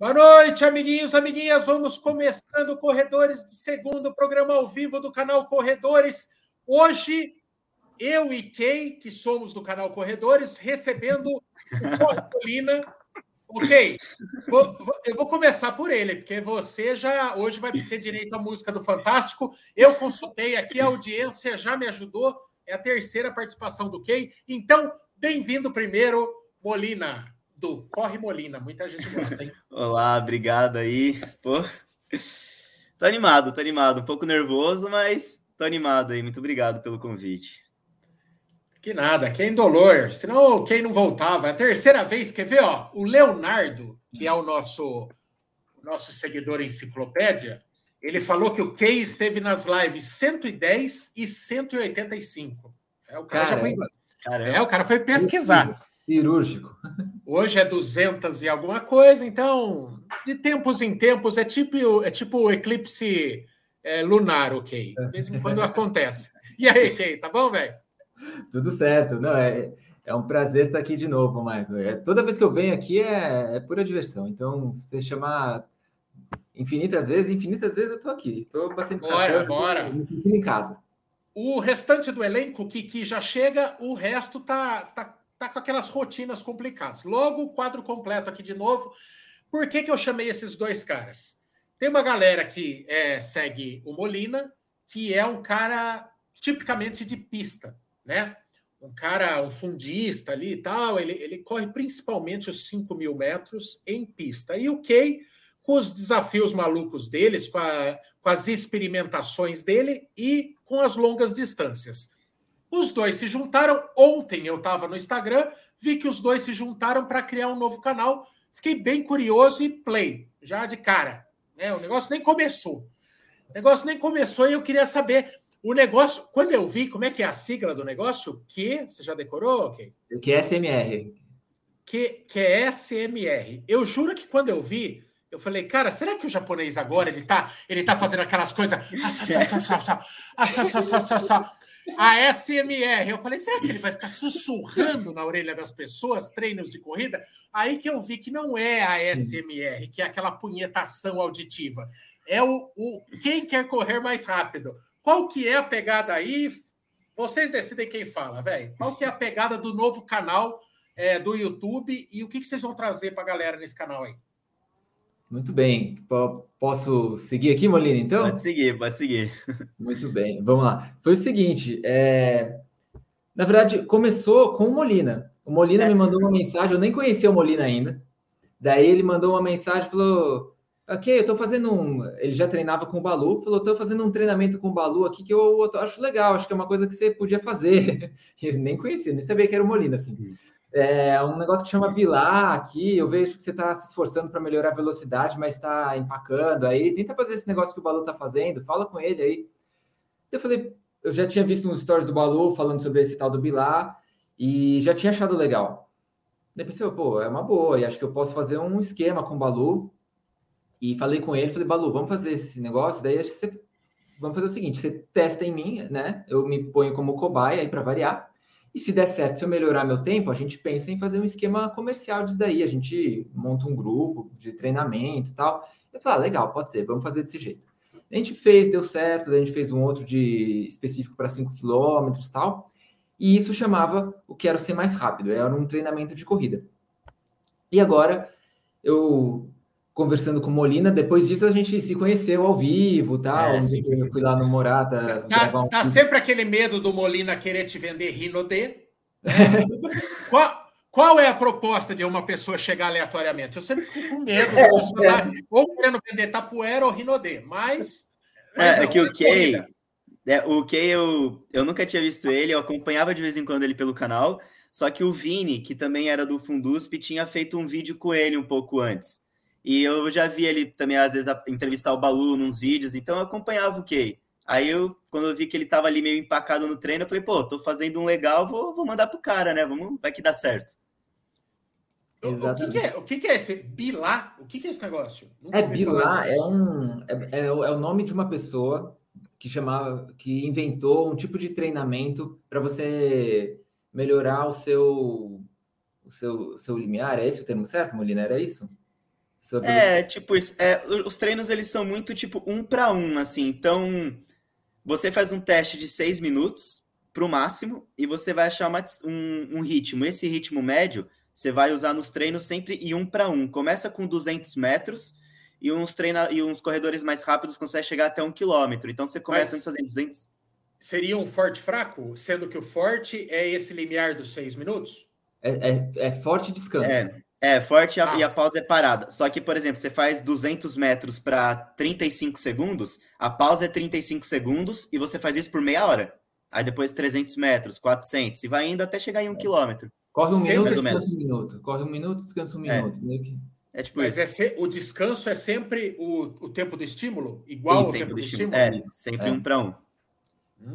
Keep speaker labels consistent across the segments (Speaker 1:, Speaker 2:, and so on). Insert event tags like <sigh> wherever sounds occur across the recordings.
Speaker 1: Boa noite, amiguinhos, amiguinhas. Vamos começando Corredores de segundo programa ao vivo do canal Corredores. Hoje, eu e Kay, que somos do canal Corredores, recebendo o Colina. Ok, vou, eu vou começar por ele, porque você já hoje vai ter direito à música do Fantástico. Eu consultei aqui, a audiência já me ajudou. É a terceira participação do Kay. Então, bem-vindo primeiro, Molina do Corre Molina. Muita gente gosta, hein? <laughs>
Speaker 2: Olá, obrigado aí. Pô, tô animado, tô animado. Um pouco nervoso, mas tô animado aí. Muito obrigado pelo convite.
Speaker 1: Que nada, quem dolor. Senão quem não voltava. É a terceira vez, quer ver, ó? O Leonardo, que é o nosso, nosso seguidor enciclopédia, ele falou que o Key esteve nas lives 110 e 185. É, o cara Caramba. já foi. É, o cara foi pesquisar.
Speaker 3: Cirúrgico.
Speaker 1: Hoje é 200 e alguma coisa, então, de tempos em tempos, é tipo, é tipo eclipse é, lunar, ok? De vez em quando acontece. E aí, <laughs> Kay, tá bom, velho?
Speaker 3: Tudo certo. Não, é, é um prazer estar aqui de novo, Michael. É, toda vez que eu venho aqui é, é pura diversão. Então, você chamar infinitas vezes, infinitas vezes eu tô aqui. Tô batendo
Speaker 1: Bora, café, bora.
Speaker 3: em casa.
Speaker 1: O restante do elenco que, que já chega, o resto tá, tá tá com aquelas rotinas complicadas. Logo, o quadro completo aqui de novo. Por que, que eu chamei esses dois caras? Tem uma galera que é, segue o Molina, que é um cara tipicamente de pista, né? Um cara, um fundista ali e tal, ele, ele corre principalmente os 5 mil metros em pista. E o Kay, com os desafios malucos deles, com, a, com as experimentações dele e com as longas distâncias. Os dois se juntaram. Ontem eu estava no Instagram, vi que os dois se juntaram para criar um novo canal. Fiquei bem curioso e play, já de cara. Né? O negócio nem começou. O negócio nem começou e eu queria saber. O negócio, quando eu vi, como é que é a sigla do negócio? Que, você já decorou? Okay?
Speaker 3: Que é SMR.
Speaker 1: Que, que é SMR. Eu juro que quando eu vi, eu falei, cara, será que o japonês agora ele tá, ele tá fazendo aquelas coisas? A SMR. Eu falei, será que ele vai ficar sussurrando na orelha das pessoas treinos de corrida? Aí que eu vi que não é a SMR, que é aquela punhetação auditiva. É o, o quem quer correr mais rápido. Qual que é a pegada aí? Vocês decidem quem fala, velho. Qual que é a pegada do novo canal é, do YouTube e o que, que vocês vão trazer para a galera nesse canal aí?
Speaker 3: Muito bem. P posso seguir aqui, Molina, então?
Speaker 2: Pode seguir, pode seguir. <laughs>
Speaker 3: Muito bem, vamos lá. Foi o seguinte, é... na verdade, começou com o Molina. O Molina é. me mandou uma mensagem, eu nem conhecia o Molina ainda. Daí ele mandou uma mensagem, falou: Ok, eu tô fazendo um. Ele já treinava com o Balu, falou: tô fazendo um treinamento com o Balu aqui que eu, eu acho legal, acho que é uma coisa que você podia fazer. <laughs> Eu nem conhecia, nem sabia que era o Molina, assim. Hum. É um negócio que chama Bilar aqui. Eu vejo que você está se esforçando para melhorar a velocidade, mas está empacando aí. Tenta fazer esse negócio que o Balu está fazendo, fala com ele aí. Eu falei, eu já tinha visto uns stories do Balu falando sobre esse tal do Bilar e já tinha achado legal. Daí pensei, pô, é uma boa, e acho que eu posso fazer um esquema com o Balu. E falei com ele, falei, Balu, vamos fazer esse negócio. Daí você, vamos fazer o seguinte: você testa em mim, né? Eu me ponho como cobaia aí para variar. E se der certo, se eu melhorar meu tempo, a gente pensa em fazer um esquema comercial disso daí. A gente monta um grupo de treinamento e tal. Eu falei, ah, legal, pode ser, vamos fazer desse jeito. A gente fez, deu certo, a gente fez um outro de específico para 5 km e tal. E isso chamava o Quero Ser Mais Rápido, era um treinamento de corrida. E agora, eu conversando com Molina. Depois disso, a gente se conheceu ao vivo, tal. É, sim, eu fui lá no Morata.
Speaker 1: Tá, um... tá sempre aquele medo do Molina querer te vender Rinode. Né? <laughs> qual, qual é a proposta de uma pessoa chegar aleatoriamente? Eu sempre fico com medo é, é. ou querendo vender Tapuera ou Rinode, mas.
Speaker 2: mas é, não, é que o Kay. É, o Kay, eu, eu nunca tinha visto ele, eu acompanhava de vez em quando ele pelo canal. Só que o Vini, que também era do Fundusp, tinha feito um vídeo com ele um pouco antes. E eu já vi ele também, às vezes, entrevistar o Balu nos vídeos, então eu acompanhava o Kay. Aí eu, quando eu vi que ele tava ali meio empacado no treino, eu falei, pô, tô fazendo um legal, vou, vou mandar pro cara, né? Vamos, vai que dá certo.
Speaker 1: O, que, que, é, o que, que, é esse Bilá? O que, que é esse negócio?
Speaker 3: Nunca é Bilá, é, um, é, é, é, o nome de uma pessoa que chamava, que inventou um tipo de treinamento para você melhorar o seu, o seu, seu limiar. É esse o termo certo, Molina? Era isso?
Speaker 2: É, tipo isso. É, os treinos eles são muito tipo um para um, assim. Então, você faz um teste de seis minutos para o máximo e você vai achar uma, um, um, ritmo. Esse ritmo médio você vai usar nos treinos sempre em um para um. Começa com 200 metros e uns, treina, e uns corredores mais rápidos conseguem chegar até um quilômetro. Então, você começa Mas... fazendo 200
Speaker 1: seria um forte fraco, sendo que o forte é esse limiar dos seis minutos?
Speaker 3: É, é, é forte descanso.
Speaker 2: É, é forte ah. e a pausa é parada. Só que, por exemplo, você faz 200 metros para 35 segundos, a pausa é 35 segundos e você faz isso por meia hora. Aí depois 300 metros, 400, e vai indo até chegar em um é. quilômetro.
Speaker 3: Corre um minuto, descansa menos. um minuto. Corre um minuto, descansa um é. minuto.
Speaker 1: É tipo Mas isso. É o descanso é sempre o, o tempo do estímulo? Igual ao tempo do estímulo?
Speaker 2: É, sempre é. um para um.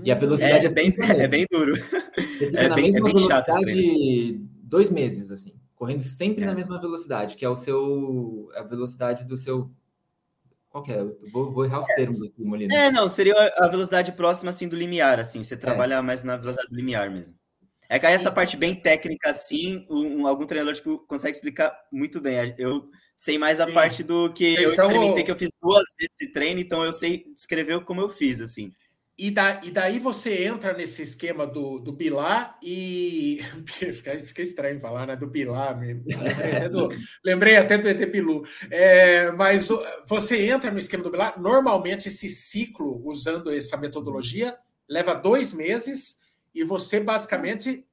Speaker 3: E a velocidade
Speaker 2: é, é bem, <laughs> é bem duro.
Speaker 3: é bem, é bem chato. dois meses, assim, correndo sempre é. na mesma velocidade, que é o seu a velocidade do seu qual que é? vou, vou errar os é, termos aqui, Molina.
Speaker 2: É, não, seria a velocidade próxima assim do limiar, assim, você é. trabalha mais na velocidade do limiar mesmo. É que aí essa parte bem técnica, assim, um, algum treinador tipo, consegue explicar muito bem. Eu sei mais a Sim. parte do que eu experimentei, que eu fiz duas vezes esse treino, então eu sei descrever como eu fiz, assim.
Speaker 1: E, da, e daí você entra nesse esquema do, do Bilar e. <laughs> fica, fica estranho falar, né? Do Bilar. Até do, lembrei até do ET Bilu. É, mas você entra no esquema do Bilar. Normalmente, esse ciclo, usando essa metodologia, leva dois meses e você basicamente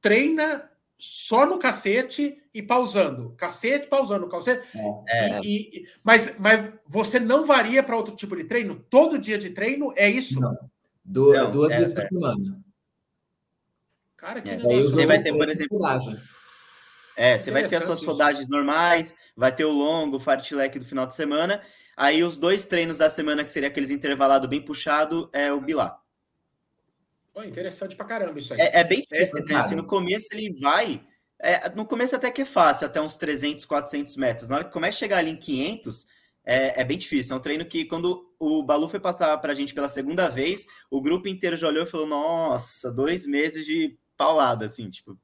Speaker 1: treina só no cacete e pausando. Cacete, pausando, cacete. É. E, e, mas, mas você não varia para outro tipo de treino? Todo dia de treino é isso? Não.
Speaker 3: Du não, duas é, vezes por é. semana.
Speaker 1: Cara, que é.
Speaker 2: Você vai ter, por exemplo. É, você vai ter as suas rodagens normais, vai ter o longo, o fartlek do final de semana. Aí os dois treinos da semana, que seria aqueles intervalados bem puxado, é o Bilá.
Speaker 1: Pô, interessante pra caramba isso aí.
Speaker 2: É, é bem difícil, é, assim, no começo ele vai é, no começo até que é fácil, até uns 300, 400 metros. Na hora que começa a chegar ali em 500, é, é bem difícil. É um treino que, quando o Balu foi passar para a gente pela segunda vez, o grupo inteiro já olhou e falou: Nossa, dois meses de paulada, assim, tipo.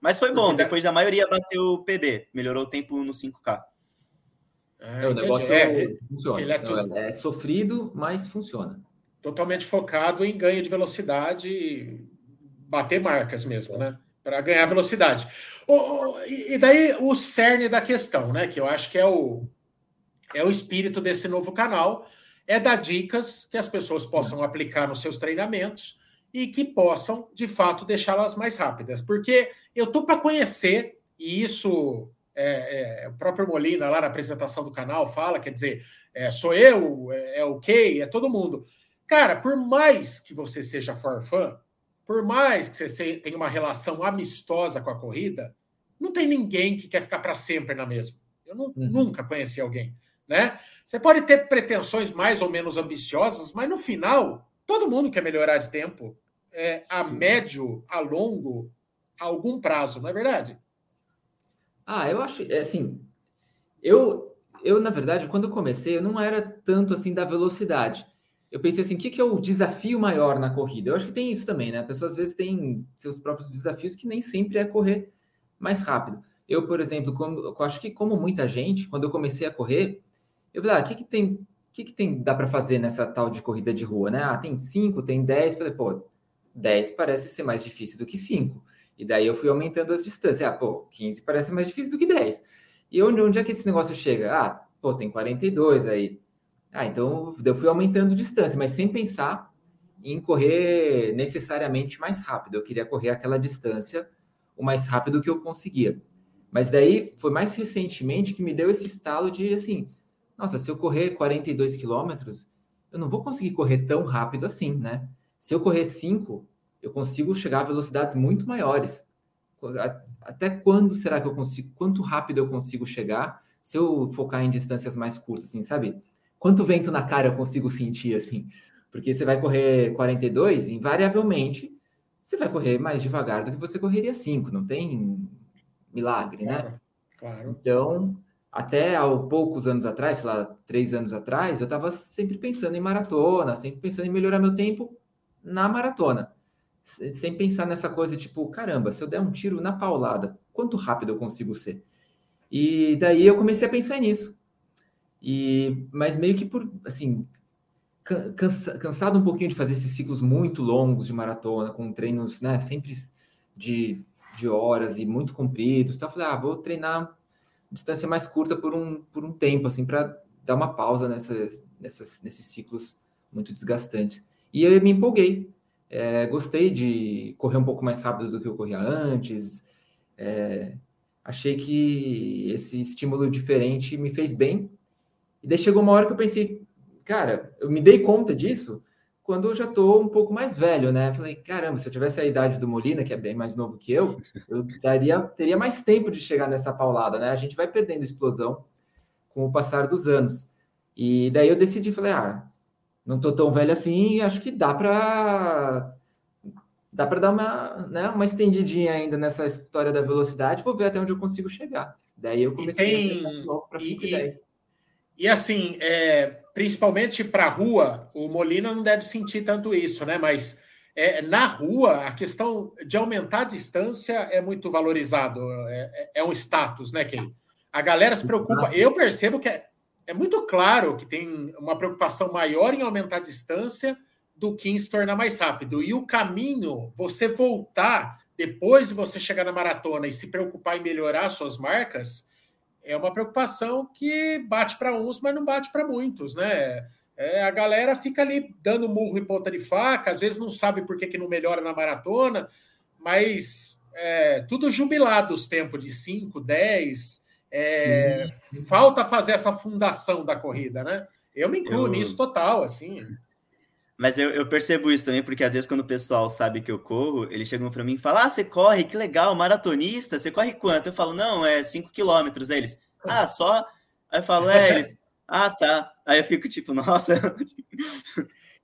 Speaker 2: Mas foi bom, depois da maioria bateu o PB, melhorou o tempo no 5K.
Speaker 3: É, o negócio é, funciona. Ele é, Não, é, sofrido, mas funciona.
Speaker 1: Totalmente focado em ganho de velocidade, bater marcas mesmo, né? Para ganhar velocidade. E daí o cerne da questão, né? Que eu acho que é o, é o espírito desse novo canal, é dar dicas que as pessoas possam aplicar nos seus treinamentos e que possam, de fato, deixá-las mais rápidas. Porque eu tô para conhecer, e isso é, é, o próprio Molina, lá na apresentação do canal, fala, quer dizer, é, sou eu, é, é o Kay, é todo mundo. Cara, por mais que você seja forfã, por mais que você tenha uma relação amistosa com a corrida, não tem ninguém que quer ficar para sempre na mesma. Eu não, uhum. nunca conheci alguém, né? Você pode ter pretensões mais ou menos ambiciosas, mas no final todo mundo quer melhorar de tempo, é, a médio, a longo, a algum prazo, não é verdade?
Speaker 3: Ah, eu acho, é, assim, eu, eu na verdade, quando eu comecei, eu não era tanto assim da velocidade eu pensei assim, o que, que é o desafio maior na corrida? Eu acho que tem isso também, né? A pessoa às vezes tem seus próprios desafios que nem sempre é correr mais rápido. Eu, por exemplo, como, eu acho que como muita gente, quando eu comecei a correr, eu falei, ah, o que, que tem, o que, que tem dá para fazer nessa tal de corrida de rua, né? Ah, tem 5, tem 10, falei, pô, 10 parece ser mais difícil do que 5. E daí eu fui aumentando as distâncias. Ah, pô, 15 parece mais difícil do que 10. E onde, onde é que esse negócio chega? Ah, pô, tem 42 aí. Ah, então eu fui aumentando distância, mas sem pensar em correr necessariamente mais rápido. Eu queria correr aquela distância o mais rápido que eu conseguia. Mas daí foi mais recentemente que me deu esse estalo de assim, nossa, se eu correr 42 quilômetros, eu não vou conseguir correr tão rápido assim, né? Se eu correr 5, eu consigo chegar a velocidades muito maiores. Até quando será que eu consigo? Quanto rápido eu consigo chegar se eu focar em distâncias mais curtas, assim, sabe? Quanto vento na cara eu consigo sentir assim? Porque você vai correr 42, invariavelmente você vai correr mais devagar do que você correria 5, não tem milagre, né?
Speaker 1: Claro.
Speaker 3: Então, até há poucos anos atrás, sei lá, três anos atrás, eu estava sempre pensando em maratona, sempre pensando em melhorar meu tempo na maratona. Sem pensar nessa coisa tipo, caramba, se eu der um tiro na paulada, quanto rápido eu consigo ser? E daí eu comecei a pensar nisso. E, mas meio que por, assim, cansa, cansado um pouquinho de fazer esses ciclos muito longos de maratona, com treinos, né, sempre de, de horas e muito compridos. Então eu falei, ah, vou treinar distância mais curta por um, por um tempo, assim, para dar uma pausa nessas, nesses ciclos muito desgastantes. E eu me empolguei. É, gostei de correr um pouco mais rápido do que eu corria antes. É, achei que esse estímulo diferente me fez bem. E daí chegou uma hora que eu pensei, cara, eu me dei conta disso quando eu já estou um pouco mais velho, né? Falei, caramba, se eu tivesse a idade do Molina, que é bem mais novo que eu, eu daria, teria mais tempo de chegar nessa paulada, né? A gente vai perdendo explosão com o passar dos anos. E daí eu decidi, falei, ah, não tô tão velho assim, acho que dá para dá para dar uma, né, uma estendidinha ainda nessa história da velocidade, vou ver até onde eu consigo chegar. Daí eu comecei
Speaker 1: tem, a para 5 e 10. E assim, é, principalmente para a rua, o Molina não deve sentir tanto isso, né? Mas é, na rua, a questão de aumentar a distância é muito valorizado, é, é, é um status, né, Ken? A galera se preocupa. Eu percebo que é, é muito claro que tem uma preocupação maior em aumentar a distância do que em se tornar mais rápido. E o caminho, você voltar depois de você chegar na maratona e se preocupar em melhorar suas marcas, é uma preocupação que bate para uns, mas não bate para muitos, né? É, a galera fica ali dando murro em ponta de faca, às vezes não sabe por que, que não melhora na maratona, mas é, tudo jubilado os tempos de 5, 10. É, falta fazer essa fundação da corrida, né? Eu me incluo eu... nisso total, assim.
Speaker 2: Mas eu, eu, percebo isso também, porque às vezes quando o pessoal sabe que eu corro, eles chegam para mim e falam: Ah, você corre, que legal, maratonista, você corre quanto? Eu falo, não, é 5 quilômetros. Aí eles, ah, só? Aí eu falo, é, eles, <laughs> ah, tá. Aí eu fico tipo, nossa.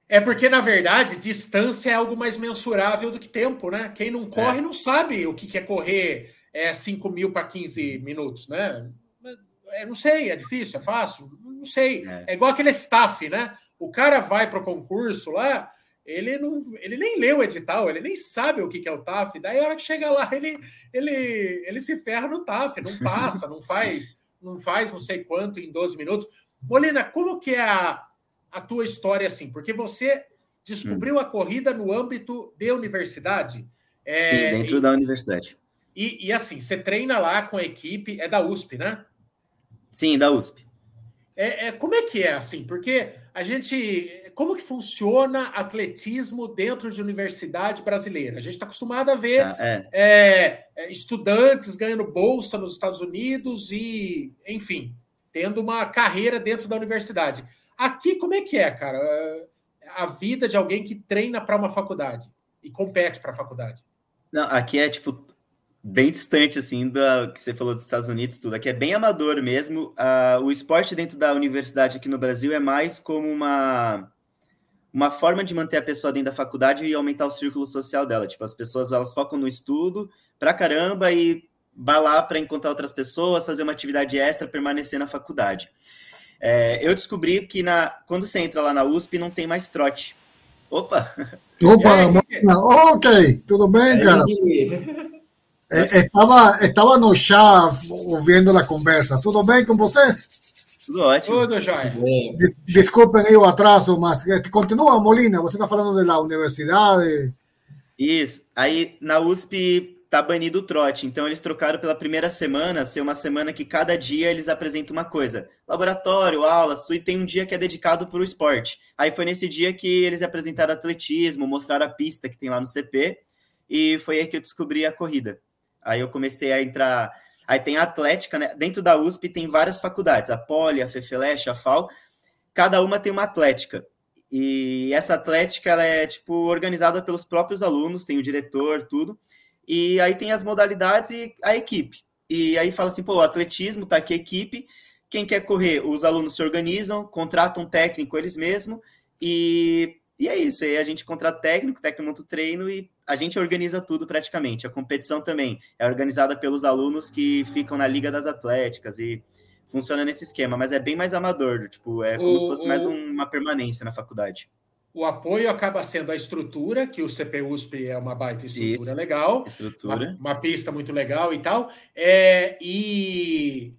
Speaker 1: É porque, na verdade, distância é algo mais mensurável do que tempo, né? Quem não corre é. não sabe o que é correr é, 5 mil para 15 minutos, né? É, não sei, é difícil, é fácil? Não sei. É, é igual aquele staff, né? O cara vai para o concurso lá, ele não, ele nem lê o edital, ele nem sabe o que, que é o TAF. Daí a hora que chega lá, ele, ele, ele se ferra no TAF, não passa, não faz, não faz não sei quanto em 12 minutos. Molina, como que é a, a tua história assim? Porque você descobriu hum. a corrida no âmbito de universidade.
Speaker 2: É, dentro e, da universidade.
Speaker 1: E, e assim, você treina lá com a equipe, é da USP, né?
Speaker 2: Sim, da USP.
Speaker 1: É, é, como é que é assim? Porque a gente. Como que funciona atletismo dentro de universidade brasileira? A gente está acostumado a ver ah, é. É, estudantes ganhando bolsa nos Estados Unidos e, enfim, tendo uma carreira dentro da universidade. Aqui, como é que é, cara? A vida de alguém que treina para uma faculdade e compete para a faculdade.
Speaker 2: Não, aqui é tipo bem distante, assim, da que você falou dos Estados Unidos, tudo. Aqui é bem amador mesmo. Uh, o esporte dentro da universidade aqui no Brasil é mais como uma, uma forma de manter a pessoa dentro da faculdade e aumentar o círculo social dela. Tipo, as pessoas, elas focam no estudo pra caramba e vai lá para encontrar outras pessoas, fazer uma atividade extra, permanecer na faculdade. É, eu descobri que na, quando você entra lá na USP, não tem mais trote. Opa!
Speaker 4: Opa, ok, tudo bem, cara? Eh, estava, estava no chá ouvindo a conversa. Tudo bem com vocês?
Speaker 2: Tudo ótimo.
Speaker 1: Tudo jóia.
Speaker 4: Desculpem aí o atraso, mas eh, continua, Molina. Você está falando da universidade.
Speaker 2: Isso. Aí na USP tá banido o trote. Então eles trocaram pela primeira semana, ser uma semana que cada dia eles apresentam uma coisa. Laboratório, aulas, e tem um dia que é dedicado para o esporte. Aí foi nesse dia que eles apresentaram atletismo, mostraram a pista que tem lá no CP, e foi aí que eu descobri a corrida. Aí eu comecei a entrar. Aí tem a Atlética, né? Dentro da USP tem várias faculdades, a Poli, a Fefeleche, a FAO. Cada uma tem uma Atlética. E essa Atlética ela é tipo organizada pelos próprios alunos, tem o diretor, tudo. E aí tem as modalidades e a equipe. E aí fala assim, pô, atletismo tá aqui equipe. Quem quer correr, os alunos se organizam, contratam um técnico eles mesmos e e é isso, aí a gente contrata técnico, técnico monta o treino e a gente organiza tudo praticamente. A competição também é organizada pelos alunos que ficam na Liga das Atléticas e funciona nesse esquema, mas é bem mais amador, tipo, é como o, se fosse o, mais uma permanência na faculdade.
Speaker 1: O apoio acaba sendo a estrutura, que o CPUSP é uma baita estrutura Isso, legal.
Speaker 2: Estrutura.
Speaker 1: Uma, uma, pista muito legal e tal. É, e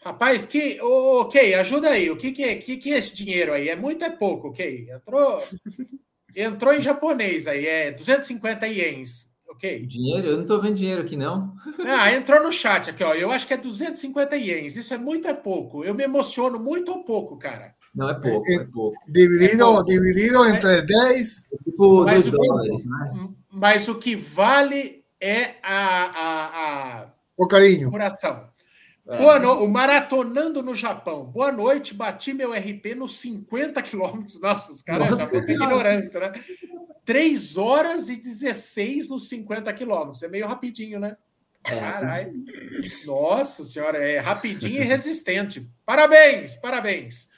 Speaker 1: Rapaz, que. Ok, ajuda aí. O que, que, é, que, que é esse dinheiro aí? É muito, é pouco, ok? Entrou. <laughs> Entrou em japonês aí, é 250 ienes. Ok.
Speaker 3: Dinheiro? Eu não estou vendo dinheiro aqui, não. <laughs>
Speaker 1: Ah, entrou no chat aqui, ó. Eu acho que é 250 ienes. Isso é muito é pouco. Eu me emociono muito ou pouco, cara.
Speaker 3: Não, é pouco, é, é pouco.
Speaker 4: Dividido, é pouco. dividido entre 10.
Speaker 3: Tipo, mas, o, dólares, né?
Speaker 1: mas o que vale é a, a, a
Speaker 4: o carinho.
Speaker 1: Coração. É. Boa no... O Maratonando no Japão. Boa noite, bati meu RP nos 50 quilômetros. Nossa, os caras muita ignorância, né? 3 horas e 16 nos 50 quilômetros. É meio rapidinho, né? É. Caralho. Nossa senhora, é rapidinho e resistente. Parabéns, parabéns.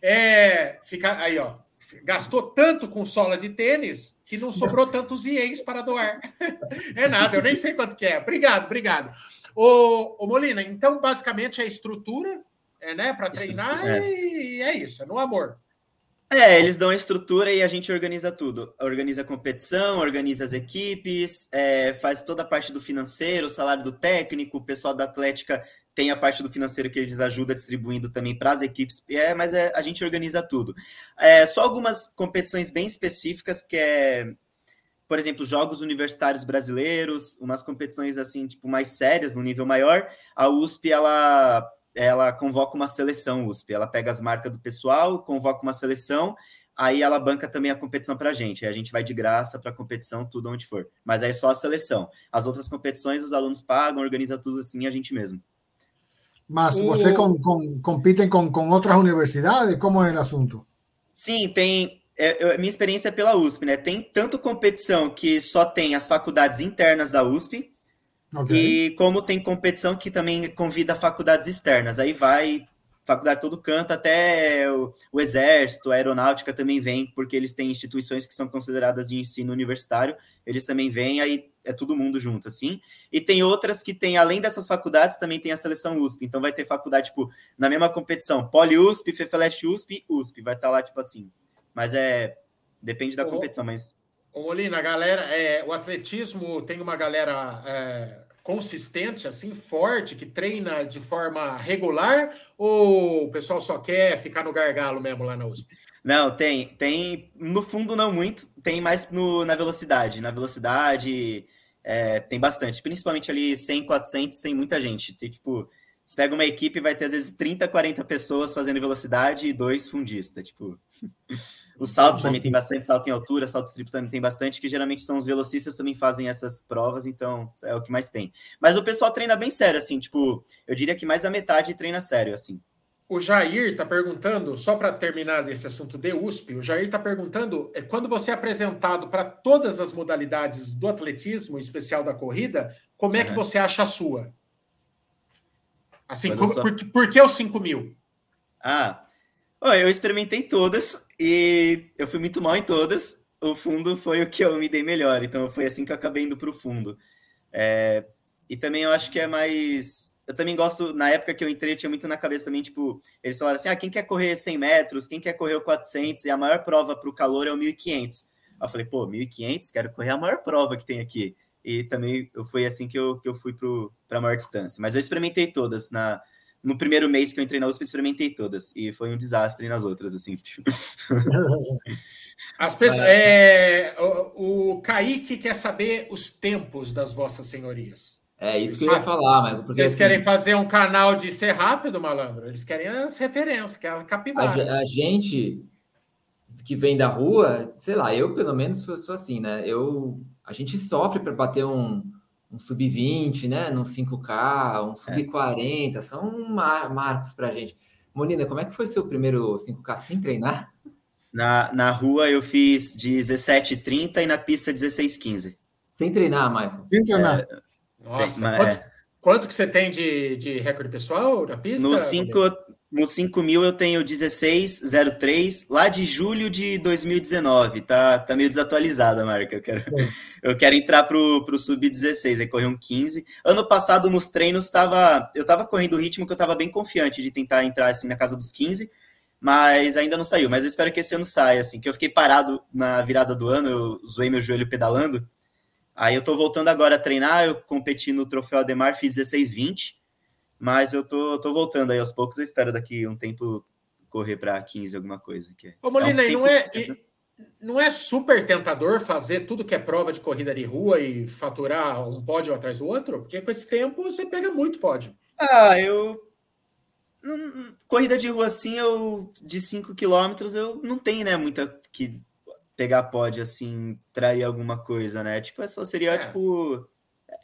Speaker 1: É, fica aí, ó. Gastou tanto com sola de tênis que não sobrou tantos ienes para doar. <laughs> É nada, eu nem sei quanto que é. Obrigado, obrigado. Ô, ô Molina, então basicamente é estrutura, é, né, para treinar é. e é isso, é no amor.
Speaker 2: É, eles dão a estrutura e a gente organiza tudo. Organiza a competição, organiza as equipes, é, faz toda a parte do financeiro, o salário do técnico, o pessoal da Atlética tem a parte do financeiro que eles ajudam distribuindo também para as equipes, é, mas é, a gente organiza tudo. É, só algumas competições bem específicas que é por exemplo, jogos universitários brasileiros, umas competições assim, tipo, mais sérias, no nível maior, a USP ela ela convoca uma seleção USP, ela pega as marcas do pessoal, convoca uma seleção, aí ela banca também a competição para a gente, aí a gente vai de graça para a competição, tudo onde for. Mas aí é só a seleção. As outras competições os alunos pagam, organiza tudo assim a gente mesmo.
Speaker 4: Mas você com, com, compitem com, com outras universidades? Como é o assunto?
Speaker 2: Sim, tem é, minha experiência é pela USP, né? Tem tanto competição que só tem as faculdades internas da USP, okay. e como tem competição que também convida faculdades externas. Aí vai faculdade todo canto, até o, o, Exército, a Aeronáutica também vem, porque eles têm instituições que são consideradas de ensino universitário, eles também vêm, aí é todo mundo junto, assim. E tem outras que tem, além dessas faculdades, também tem a seleção USP, então vai ter faculdade, tipo, na mesma competição, Poli-USP, FEFELESH USP, USP, vai estar tá lá, tipo assim, mas é. Depende da competição, mas.
Speaker 1: Ô Molina, a galera, é, o atletismo tem uma galera é, consistente, assim, forte, que treina de forma regular, ou o pessoal só quer ficar no gargalo mesmo lá na USP?
Speaker 2: Não, tem. Tem, no fundo, não muito, tem mais no, na velocidade. Na velocidade é, tem bastante, principalmente ali 100, 400, tem muita gente. Tem tipo. Você pega uma equipe vai ter às vezes 30, 40 pessoas fazendo velocidade e dois fundistas, tipo. <laughs> Os saltos também tem bastante, salto em altura, salto triplo também tem bastante, que geralmente são os velocistas também fazem essas provas, então é o que mais tem. Mas o pessoal treina bem sério, assim, tipo, eu diria que mais da metade treina sério, assim.
Speaker 1: O Jair está perguntando, só para terminar desse assunto de USP, o Jair está perguntando, é quando você é apresentado para todas as modalidades do atletismo, em especial da corrida, como é que você acha a sua? Assim, como, só... por, por que os 5 mil?
Speaker 2: Ah, eu experimentei todas e eu fui muito mal em todas. O fundo foi o que eu me dei melhor, então foi assim que eu acabei indo para o fundo. É, e também eu acho que é mais. Eu também gosto, na época que eu entrei, tinha muito na cabeça também, tipo, eles falaram assim: ah, quem quer correr 100 metros, quem quer correr o 400, e a maior prova para o calor é o 1500. Eu falei, pô, 1500, quero correr a maior prova que tem aqui. E também foi assim que eu, que eu fui para a maior distância. Mas eu experimentei todas na, no primeiro mês que eu entrei na USP, experimentei todas. E foi um desastre nas outras, assim. <laughs> Tipo.
Speaker 1: As pessoas, é, o, o Kaique quer saber os tempos das vossas senhorias.
Speaker 3: É isso que eu ia falar, mas
Speaker 1: porque eles assim, querem fazer um canal de ser rápido, malandro. Eles querem as referências, que é a capivara.
Speaker 3: A, a, gente que vem da rua, sei lá, eu pelo menos sou assim, né? Eu a gente sofre para bater um, um sub-20, né? Num 5K, um sub-40, é. são mar marcos para a gente. Molina, como é que foi seu primeiro 5K sem treinar?
Speaker 2: Na, na rua eu fiz 17,30 e na pista 16,15.
Speaker 3: Sem treinar, Michael?
Speaker 4: Sem treinar.
Speaker 1: É, Nossa, quanto, é. quanto, que você tem de, de recorde pessoal na pista?
Speaker 2: No 5, no 5 mil eu tenho 16,03, lá de julho de 2019. Tá, tá meio desatualizada a marca. Eu quero, eu quero entrar pro, pro sub-16, aí corri um 15. Ano passado, nos treinos, tava, eu tava correndo o ritmo que eu tava bem confiante de tentar entrar assim na casa dos 15, mas ainda não saiu. Mas eu espero que esse ano saia, assim, que eu fiquei parado na virada do ano, eu zoei meu joelho pedalando. Aí eu tô voltando agora a treinar, eu competi no Troféu Ademar, fiz 16,20 mas eu tô, tô voltando aí aos poucos. Eu espero daqui um tempo correr para 15, alguma coisa. Que
Speaker 1: Ô, Molina, é um não, é, e, não é super tentador fazer tudo que é prova de corrida de rua e faturar um pódio atrás do outro? Porque com esse tempo você pega muito pódio.
Speaker 2: Ah, eu. corrida de rua assim, eu de 5 quilômetros, eu não tenho, né, muita que pegar pódio assim, traria alguma coisa, né? Tipo, é só seria é. tipo.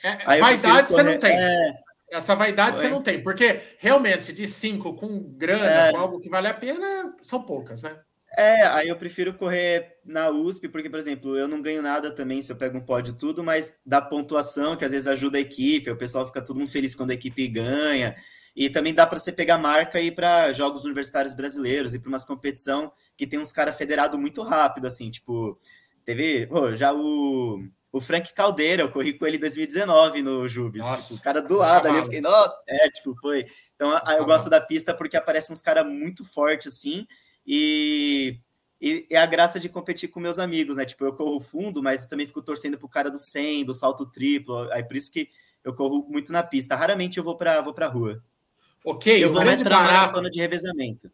Speaker 1: É, vaidade você não tem. É, essa vaidade Oi? você não tem, porque realmente de cinco com grana, é... com algo que vale a pena, são poucas, né?
Speaker 2: É, aí eu prefiro correr na USP, porque, por exemplo, eu não ganho nada também se eu pego um pódio tudo, mas da pontuação, que às vezes ajuda a equipe, o pessoal fica todo mundo feliz quando a equipe ganha. E também dá para você pegar marca e ir para jogos universitários brasileiros e para umas competição que tem uns caras federados muito rápido, assim, tipo, teve, pô, já o o Frank Caldeira, eu corri com ele em 2019 no Jubes. Tipo, o cara do lado ali, eu fiquei, nossa, é, tipo, foi. Então eu gosto da pista porque aparecem uns caras muito fortes, assim, e, e é a graça de competir com meus amigos, né? Tipo, eu corro fundo, mas eu também fico torcendo pro cara do 100, do salto triplo, aí por isso que eu corro muito na pista. Raramente eu vou para vou pra rua.
Speaker 1: Ok,
Speaker 2: eu vou mais para maratona de revezamento.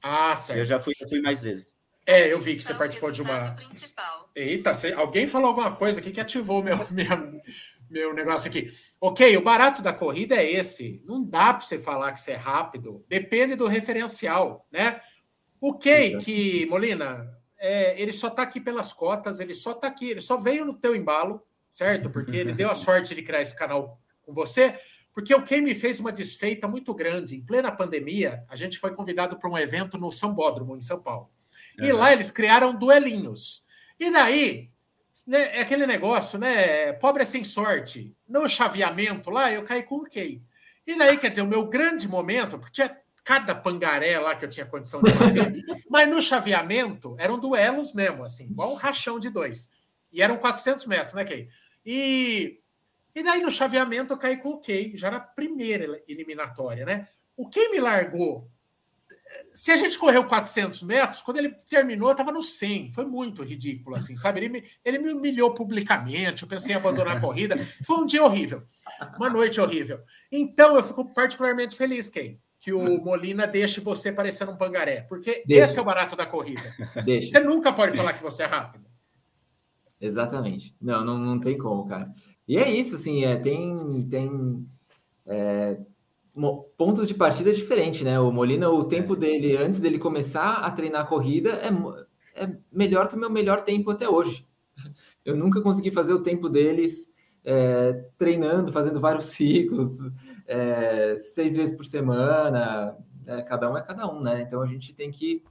Speaker 1: Ah, certo.
Speaker 2: Eu já fui, eu fui mais vezes.
Speaker 1: É, eu vi que você participou de uma. Principal. Eita, você... alguém falou alguma coisa aqui que ativou meu, <laughs> minha, meu negócio aqui. Ok, o barato da corrida é esse. Não dá para você falar que você é rápido. Depende do referencial, né? O Key, que, Molina, é, ele só está aqui pelas cotas, ele só está aqui, ele só veio no teu embalo, certo? Porque ele deu a <laughs> sorte de criar esse canal com você. Porque o Key me fez uma desfeita muito grande. Em plena pandemia, a gente foi convidado para um evento no Sambódromo, em São Paulo. E lá eles criaram duelinhos. E daí, né, é aquele negócio, né? Pobre é sem sorte. No chaveamento lá, eu caí com o Key. E daí, quer dizer, o meu grande momento, porque tinha cada pangaré lá que eu tinha condição de bater, <laughs> mas no chaveamento eram duelos mesmo, assim, igual um rachão de dois. E eram 400 metros, né, Key? E, e daí no chaveamento eu caí com o Key, já na primeira eliminatória, né? O Key me largou se a gente correu 400 metros, quando ele terminou, eu estava no 100. Foi muito ridículo, assim, sabe? Ele me, ele me humilhou publicamente. Eu pensei em abandonar a corrida. Foi um dia horrível, uma noite horrível. Então, eu fico particularmente feliz, Ken, que o Molina deixe você parecendo um pangaré, porque Deixa. esse é o barato da corrida. Deixa. Você nunca pode falar que você é rápido.
Speaker 3: Exatamente. Não, não, não tem como, cara. E é isso, assim, é, tem, tem é, pontos de partida diferente, né? O Molina, o tempo é. dele, antes dele começar a treinar a corrida, é, é melhor que o meu melhor tempo até hoje. <laughs> Eu nunca consegui fazer o tempo deles é, treinando, fazendo vários <laughs> ciclos, é, seis vezes por semana. Né? Cada um é cada um, né? Então a gente tem que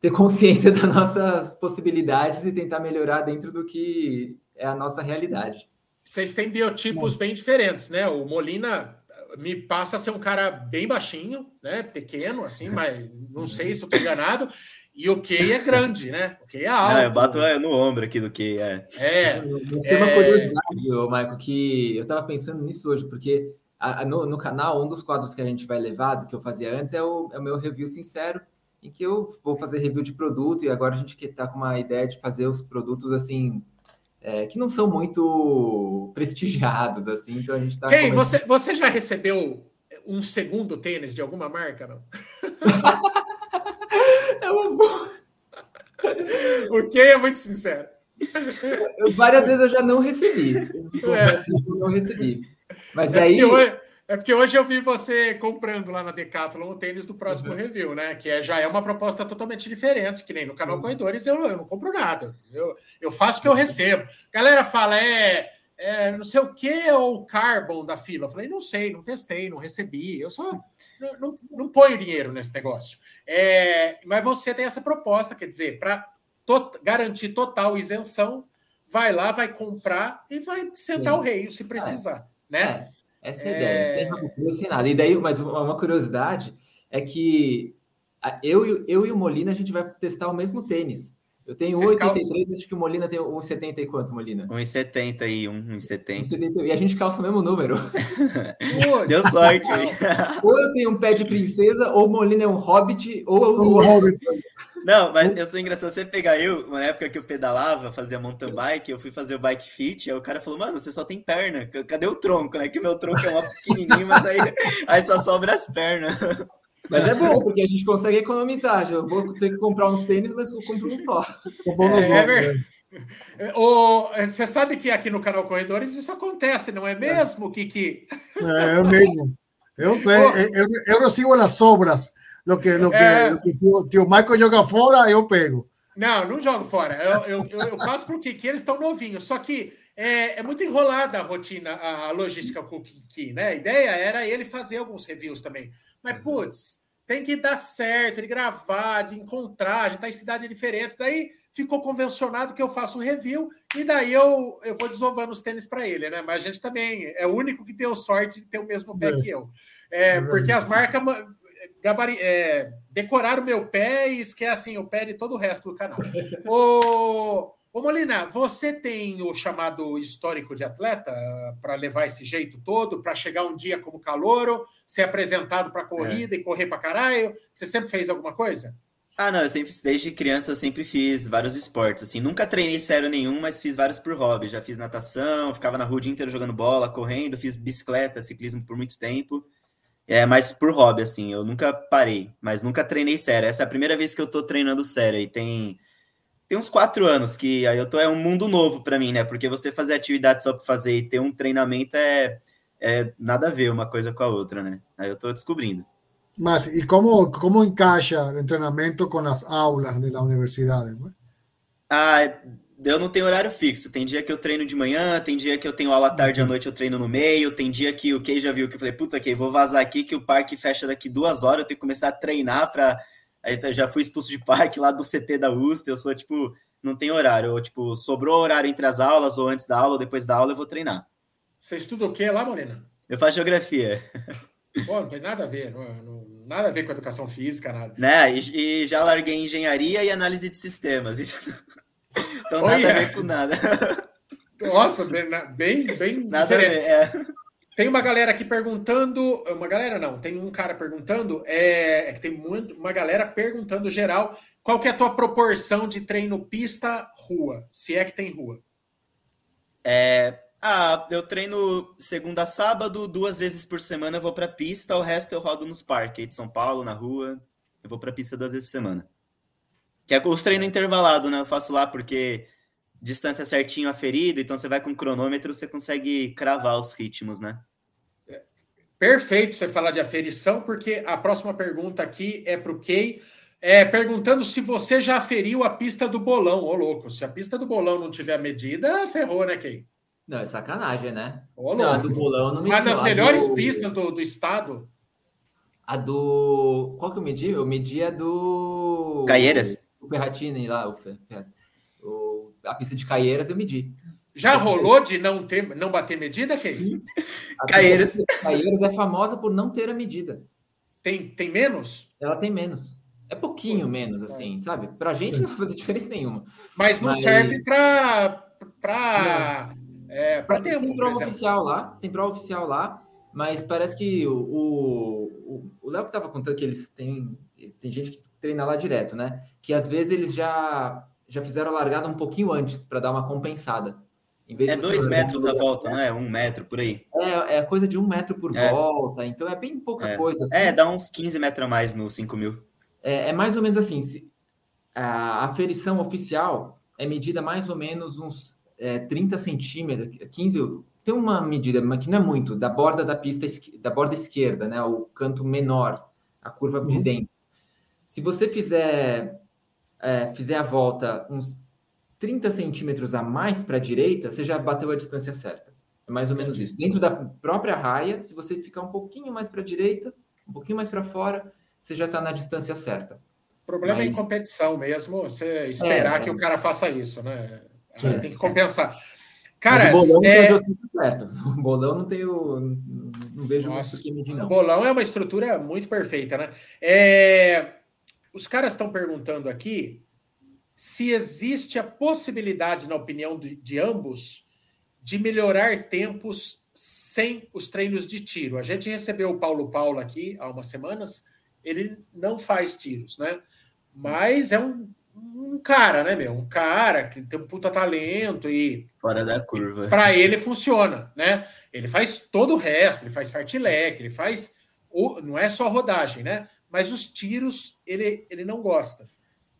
Speaker 3: ter <laughs> consciência das nossas possibilidades e tentar melhorar dentro do que é a nossa realidade.
Speaker 1: Vocês têm biotipos bem diferentes, né? O Molina me passa a ser um cara bem baixinho, né? Pequeno, assim, mas não sei se eu tô enganado. E o Key é grande, né? O Key é alto. Não,
Speaker 2: eu bato no ombro aqui do Key, é.
Speaker 1: É.
Speaker 3: Mas tem uma é... curiosidade, Michael, que eu tava pensando nisso hoje, porque a, no, no, canal, um dos quadros que a gente vai levar, que eu fazia antes, é o, é o meu review sincero, em que eu vou fazer review de produto, e agora a gente tá com uma ideia de fazer os produtos assim é, que não são muito prestigiados, assim, então a gente está.
Speaker 1: Hey, você, você já recebeu um segundo tênis de alguma marca, não? <laughs> é uma boa. O que é muito sincero.
Speaker 3: Eu, várias vezes eu já não recebi. Eu é. não recebi. Mas é aí.
Speaker 1: Hoje, é porque hoje eu vi você comprando lá na Decathlon o tênis do próximo uhum. review, né? Que é, já é uma proposta totalmente diferente, que nem no canal uhum. Corredores eu, eu não compro nada. Eu, eu faço o que eu recebo. Galera fala, é, é não sei o que ou carbon da fila. Eu falei, não sei, não testei, não recebi. Eu só não, não, não ponho dinheiro nesse negócio. É, mas você tem essa proposta, quer dizer, para to garantir total isenção, vai lá, vai comprar e vai sentar Sim. o rei se precisar, é. né?
Speaker 3: É. Essa é a ideia, sem rabugio, sem nada. E daí, mas uma curiosidade é que eu, eu e o Molina, a gente vai testar o mesmo tênis. Eu tenho 1,83, acho que o Molina tem 1,70 e quanto, Molina?
Speaker 2: 1,70 e 1,70.
Speaker 3: E a gente calça o mesmo número. <laughs>
Speaker 2: Deu sorte.
Speaker 3: ou eu tenho um pé de princesa, ou o Molina é um hobbit, ou
Speaker 4: um hobbit.
Speaker 2: Não, mas eu sou engraçado. Você pegar eu, uma época que eu pedalava, fazia mountain bike, eu fui fazer o bike fit, aí o cara falou, mano, você só tem perna. Cadê o tronco, né? Que o meu tronco é uma pequenininho, mas aí, aí só sobra as pernas. <laughs>
Speaker 3: Mas é bom, porque a gente consegue economizar. Eu vou ter que comprar uns tênis, mas eu compro um só.
Speaker 1: É, é verdade. O, você sabe que aqui no canal Corredores isso acontece, não é mesmo, Kiki?
Speaker 4: É, é mesmo. Eu sei, eu, eu recebo as sobras. Lo que, lo que, é... lo que tio, tio Michael joga fora, eu pego.
Speaker 1: Não, não jogo fora. Eu, eu, eu, eu passo para o Kiki, eles estão novinhos. Só que é, é, muito enrolada a rotina, a, logística com o Kiki, né? A ideia era ele fazer alguns reviews também. Mas, uhum. putz, tem que dar certo, ele gravar, de encontrar, de estar em cidades diferentes. Daí ficou convencionado que eu faço um review e daí eu, eu vou desovando os tênis para ele, né? Mas a gente também é o único que tem sorte de ter o mesmo pé é. que eu. É, porque as marcas gabari, é, decoraram o meu pé e esquecem o pé de todo o resto do canal. ô, ô Molina, você tem o chamado histórico de atleta para levar esse jeito todo, para chegar um dia como calouro, ser apresentado para corrida é. e correr para caralho? Você sempre fez alguma coisa?
Speaker 2: Ah, não, eu sempre, desde criança, eu sempre fiz vários esportes, assim, nunca treinei sério nenhum, mas fiz vários por hobby, já fiz natação, ficava na rua o dia inteiro jogando bola, correndo, fiz bicicleta, ciclismo por muito tempo, é, mas por hobby, assim, eu nunca parei, mas nunca treinei sério, essa é a primeira vez que eu tô treinando sério, e tem, tem uns quatro anos que aí eu tô, é um mundo novo para mim, né, porque você fazer atividade só pra fazer e ter um treinamento é, é nada a ver uma coisa com a outra, né, aí eu tô descobrindo.
Speaker 4: Mas, ¿y cómo, cómo encaixa o treinamento com as aulas da universidade?
Speaker 2: Ah, eu não tenho horário fixo. Tem dia que eu treino de manhã, tem dia que eu tenho aula tarde à noite, eu treino no meio, tem dia que o Kei já viu que eu falei, puta, Kei, vou vazar aqui que o parque fecha daqui duas horas, eu tenho que começar a treinar para. Aí já fui expulso de parque lá do CT da USP, eu sou tipo, não tem horário. Ou, tipo, sobrou horário entre as aulas, ou antes da aula, ou depois da aula, eu vou treinar.
Speaker 1: Você estuda o que lá, Morena?
Speaker 2: Eu faço geografia. <laughs>
Speaker 1: Pô, não tem nada a ver, não, não, nada a ver com educação física, nada.
Speaker 2: Né? E, e já larguei engenharia e análise de sistemas. Então <laughs> nada a ver com nada.
Speaker 1: Nossa, bem, bem, bem nada diferente. A ver, é. Tem uma galera aqui perguntando, uma galera não, tem um cara perguntando, é, é que tem muito, uma galera perguntando geral, qual que é a tua proporção de treino pista rua, se é que tem rua?
Speaker 2: É, ah, eu treino segunda a sábado, duas vezes por semana eu vou para pista, o resto eu rodo nos parques de São Paulo, na rua. Eu vou para pista duas vezes por semana. Que é os treinos intervalado, né? Eu faço lá porque distância certinho aferida, então você vai com cronômetro, você consegue cravar os ritmos, né?
Speaker 1: É, perfeito você falar de aferição, porque a próxima pergunta aqui é para o Key, é, perguntando se você já aferiu a pista do bolão. Ô, louco, se a pista do bolão não tiver medida, ferrou, né, Key?
Speaker 3: Não, é sacanagem, né?
Speaker 1: Ô, não, a do bolão não me Uma das melhores do... pistas do, do estado.
Speaker 3: A do. Qual que eu medi? Eu medi a do.
Speaker 2: Caieiras?
Speaker 3: O Ferratini lá, o, o... a pista de Caieiras eu medi.
Speaker 1: Já rolou de não ter, não bater medida, Kei?
Speaker 2: Caieiras.
Speaker 3: Caieiras é famosa por não ter a medida.
Speaker 1: Tem, tem menos?
Speaker 3: Ela tem menos. É pouquinho menos, assim, sabe? Pra gente não vai fazer diferença nenhuma.
Speaker 1: Mas não Mas... serve para para
Speaker 3: é, para ter tem prova oficial lá, tem prova oficial lá, mas parece que o Léo que estava contando que eles têm tem gente que treina lá direto, né? Que às vezes eles já já fizeram a largada um pouquinho antes para dar uma compensada.
Speaker 2: é dois metros a volta, né? não é? Um metro por aí.
Speaker 3: É, é coisa de um metro por é. volta, então é bem pouca
Speaker 2: é.
Speaker 3: coisa. Assim.
Speaker 2: É, dá uns 15 metros a mais no 5 mil.
Speaker 3: É, é mais ou menos assim. Se, a aferição oficial é medida mais ou menos uns é, 30 centímetros, 15, tem uma medida, mas que não é muito, da borda da pista, da borda esquerda, né? O canto menor, a curva uhum. de dentro. Se você fizer, é, fizer a volta uns 30 centímetros a mais para a direita, você já bateu a distância certa. É mais ou menos isso. Dentro da própria raia, se você ficar um pouquinho mais para a direita, um pouquinho mais para fora, você já está na distância certa.
Speaker 1: O problema Mas... é em competição mesmo, você esperar é, que o cara faça isso, né? É. Tem que compensar. Cara,
Speaker 3: o bolão, é... certo. <laughs> o bolão não tem o. Não vejo Nossa,
Speaker 1: muito que medir, não. O bolão é uma estrutura muito perfeita, né? É... Os caras estão perguntando aqui se existe a possibilidade, na opinião de, de ambos, de melhorar tempos sem os treinos de tiro. A gente recebeu o Paulo Paulo aqui há umas semanas, ele não faz tiros, né? mas é um, um cara, né, meu? Um cara que tem um puta talento e.
Speaker 2: Fora da curva.
Speaker 1: Para ele funciona, né? Ele faz todo o resto, ele faz fartlek, ele faz. Não é só rodagem, né? Mas os tiros ele, ele não gosta.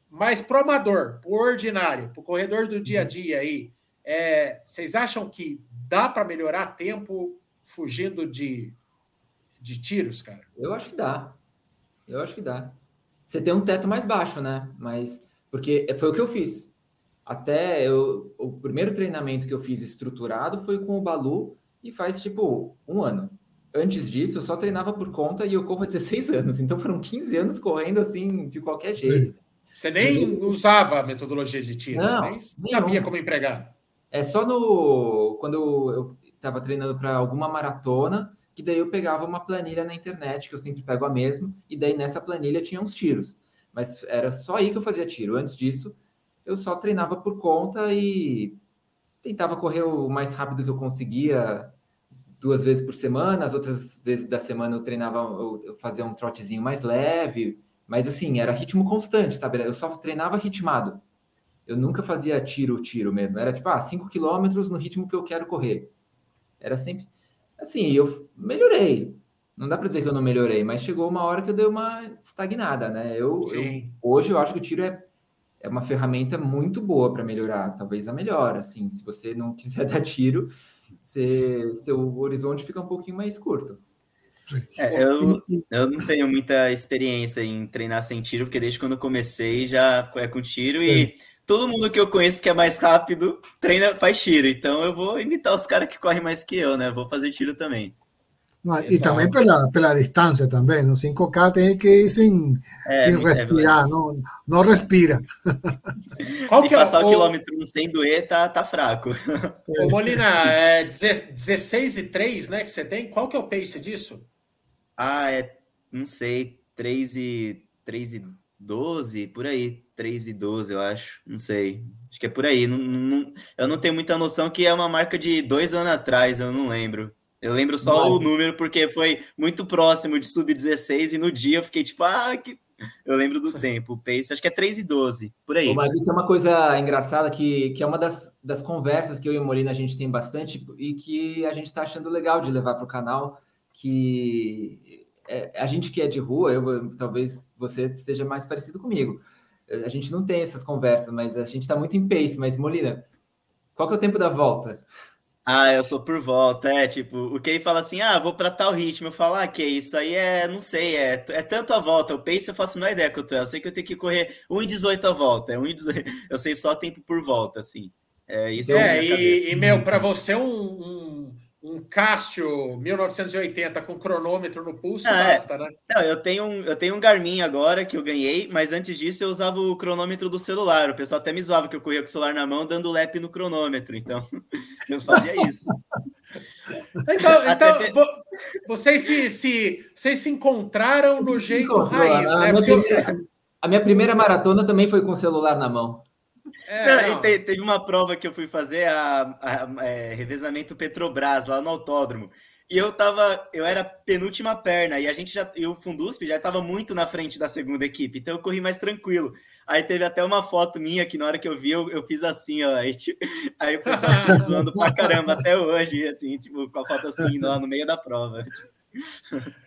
Speaker 1: Mas pro amador, pro ordinário, pro corredor do dia a dia aí, é, vocês acham que dá para melhorar tempo fugindo de, de tiros, cara?
Speaker 3: Eu acho que dá. Eu acho que dá. Você tem um teto mais baixo, né? Mas porque foi o que eu fiz. Até eu, o primeiro treinamento que eu fiz estruturado foi com o Balu e faz tipo um ano. Antes disso, eu só treinava por conta e eu corro há 16 anos. Então foram 15 anos correndo assim, de qualquer jeito.
Speaker 1: Você nem usava a metodologia de tiro, não, nem sabia como empregar.
Speaker 3: É só no. Quando eu estava treinando para alguma maratona, que daí eu pegava uma planilha na internet, que eu sempre pego a mesma, e daí nessa planilha tinha uns tiros. Mas era só aí que eu fazia tiro. Antes disso, eu só treinava por conta e tentava correr o mais rápido que eu conseguia duas vezes por semana. As outras vezes da semana eu treinava, eu fazia um trotezinho mais leve. Mas assim, era ritmo constante, sabe? Eu só treinava ritmado. Eu nunca fazia tiro, tiro mesmo. Era tipo, ah, 5 quilômetros no ritmo que eu quero correr. Era sempre. Assim, eu melhorei. Não dá para dizer que eu não melhorei, mas chegou uma hora que eu dei uma estagnada, né? Eu, eu hoje eu acho que o tiro é, é uma ferramenta muito boa para melhorar, talvez a melhor. Assim, se você não <laughs> quiser dar tiro, você, seu horizonte fica um pouquinho mais curto.
Speaker 2: É, eu, eu não tenho muita experiência em treinar sem tiro, porque desde quando eu comecei já é com tiro e todo mundo que eu conheço que é mais rápido treina, faz tiro. Então eu vou imitar os caras que correm mais que eu, né? Vou fazer tiro também.
Speaker 4: E também pela, pela distância também, no 5K tem que ir sem, é, sem respirar, é não, não respira. <laughs>
Speaker 2: Qual Se que é passar o, o quilômetro sem doer, tá, tá fraco. <laughs>
Speaker 1: Ô Molina, é 16 e 3, né, que você tem, qual que é o pace disso?
Speaker 2: Ah, é, não sei, 3 e, 3 e 12, por aí. 3 e 12, eu acho. Não sei. Acho que é por aí. Não, não, eu não tenho muita noção que é uma marca de dois anos atrás, eu não lembro. Eu lembro só o número porque foi muito próximo de sub-16 e no dia eu fiquei tipo, ah, que... eu lembro do tempo. O pace, acho que é 3 e 12, por aí.
Speaker 3: Mas isso é uma coisa engraçada que, que é uma das, das conversas que eu e o Molina a gente tem bastante e que a gente está achando legal de levar para o canal, que é, a gente que é de rua, eu talvez você esteja mais parecido comigo a gente não tem essas conversas, mas a gente está muito em pace. Mas, Molina, qual que é o tempo da volta?
Speaker 2: Ah, eu sou por volta, é tipo, o Kay fala assim, ah, vou para tal ritmo, eu falo, ah, que isso aí é, não sei, é, é tanto a volta, o pace eu faço uma ideia que eu tô, eu sei que eu tenho que correr 1,18 a volta, é 1,18, <laughs> eu sei só tempo por volta, assim, é isso.
Speaker 1: É, e, e, meu, para você um, um, um Cássio 1980 com cronômetro no pulso, ah, basta, né?
Speaker 2: Não, eu tenho, um, eu tenho um Garmin agora que eu ganhei, mas antes disso eu usava o cronômetro do celular. O pessoal até me zoava que eu corria com o celular na mão dando lap no cronômetro, então <laughs> eu fazia isso.
Speaker 1: Então, então te... vocês, se, se, vocês se encontraram no jeito raiz,
Speaker 3: né? A minha, primeira, a minha primeira maratona também foi com o celular na mão.
Speaker 2: É, não, te, teve uma prova que eu fui fazer a, a, a é, revezamento Petrobras lá no autódromo. E eu tava, eu era penúltima perna, e a gente já, e o Fundusp já estava muito na frente da segunda equipe, então eu corri mais tranquilo. Aí teve até uma foto minha que na hora que eu vi, eu, eu fiz assim, ó. Aí, tipo, <laughs> aí o pessoal ficou zoando pra caramba até hoje, assim, tipo, com a foto assim lá no meio da prova. <laughs>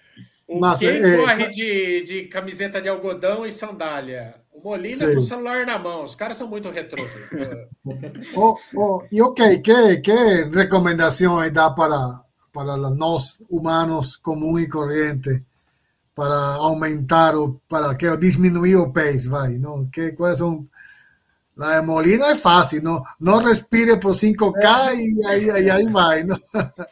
Speaker 1: O Mas, quem é, corre de, de camiseta de algodão e sandália? O Molina Sim. com o celular na mão. Os caras são muito retrô. <laughs>
Speaker 4: oh, oh, e ok, que, que recomendações dá para, para nós, humanos comuns e corrientes, para aumentar o para que diminuir o pace, vai, não? Que quais são La de Molina é fácil, não, não respire por 5K é. e aí, aí, aí vai, não? <laughs>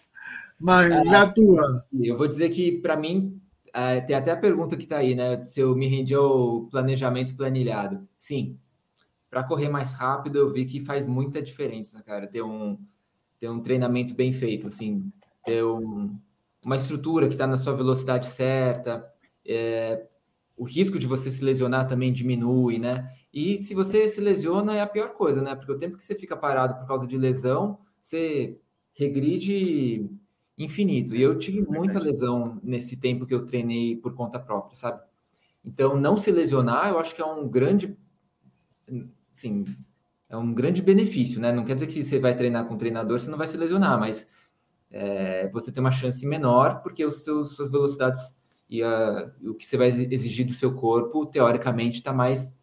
Speaker 4: Mas ah, na tua.
Speaker 3: Eu vou dizer que, para mim, é, tem até a pergunta que está aí, né? Se eu me rendi ao planejamento planilhado. Sim, para correr mais rápido, eu vi que faz muita diferença, cara. Ter um, ter um treinamento bem feito, assim, ter um, uma estrutura que está na sua velocidade certa. É, o risco de você se lesionar também diminui, né? E se você se lesiona, é a pior coisa, né? Porque o tempo que você fica parado por causa de lesão, você regride infinito. E eu tive muita lesão nesse tempo que eu treinei por conta própria, sabe? Então, não se lesionar, eu acho que é um grande, sim, é um grande benefício, né? Não quer dizer que você vai treinar com um treinador, você não vai se lesionar, mas é, você tem uma chance menor, porque os seus, suas velocidades e a, o que você vai exigir do seu corpo, teoricamente, está mais,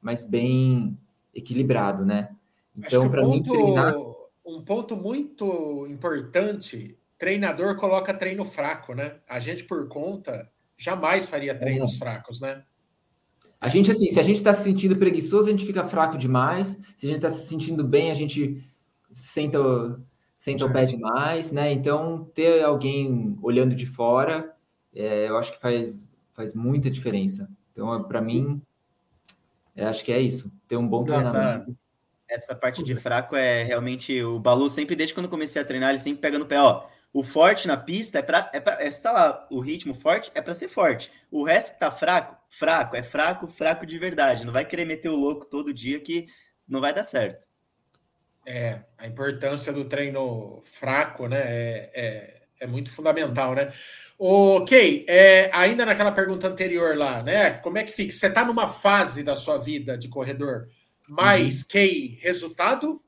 Speaker 3: mais bem equilibrado, né?
Speaker 1: Então, para mim, treinar... Um ponto muito importante, treinador coloca treino fraco, né? A gente, por conta, jamais faria treinos é. fracos, né?
Speaker 3: A gente, assim, se a gente está se sentindo preguiçoso, a gente fica fraco demais. Se a gente está se sentindo bem, a gente senta, senta o pé demais, né? Então, ter alguém olhando de fora, é, eu acho que faz, faz muita diferença. Então, para mim, é, acho que é isso. Ter um bom treinamento.
Speaker 2: Essa parte de fraco é realmente o Balu sempre desde quando comecei a treinar, ele sempre pega no pé, ó. O forte na pista é para é para está lá, o ritmo forte é para ser forte. O resto que tá fraco, fraco, é fraco, fraco de verdade. Não vai querer meter o louco todo dia que não vai dar certo.
Speaker 1: É, a importância do treino fraco, né? É, é, é muito fundamental, né? Ok, é, ainda naquela pergunta anterior lá, né? Como é que fica? Você está numa fase da sua vida de corredor mais uhum. que resultado,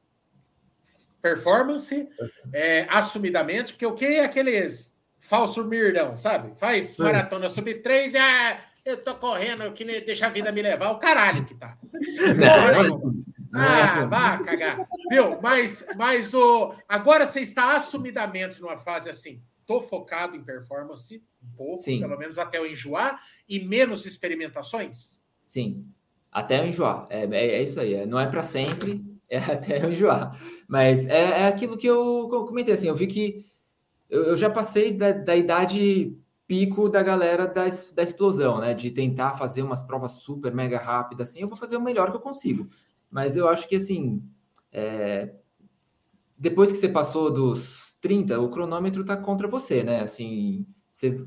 Speaker 1: performance, é, assumidamente, porque o que é aqueles falso mirdão, sabe? Faz Sim. maratona sub 3 ah, eu tô correndo, que nem deixa a vida me levar, o caralho que tá. <laughs> ah, vá cagar. Viu? Mas, mas o, agora você está assumidamente numa fase assim, tô focado em performance, um pouco, Sim. pelo menos até eu enjoar, e menos experimentações?
Speaker 3: Sim. Até eu enjoar. É, é, é isso aí. É, não é para sempre, é até eu enjoar. Mas é, é aquilo que eu, comentei. Assim, eu vi que eu, eu já passei da, da, idade pico da galera da, da explosão, né? De tentar fazer umas provas super mega rápidas. Assim, eu vou fazer o melhor que eu consigo. Mas eu acho que assim. É, depois que você passou dos 30, o cronômetro tá contra você, né? Assim, você,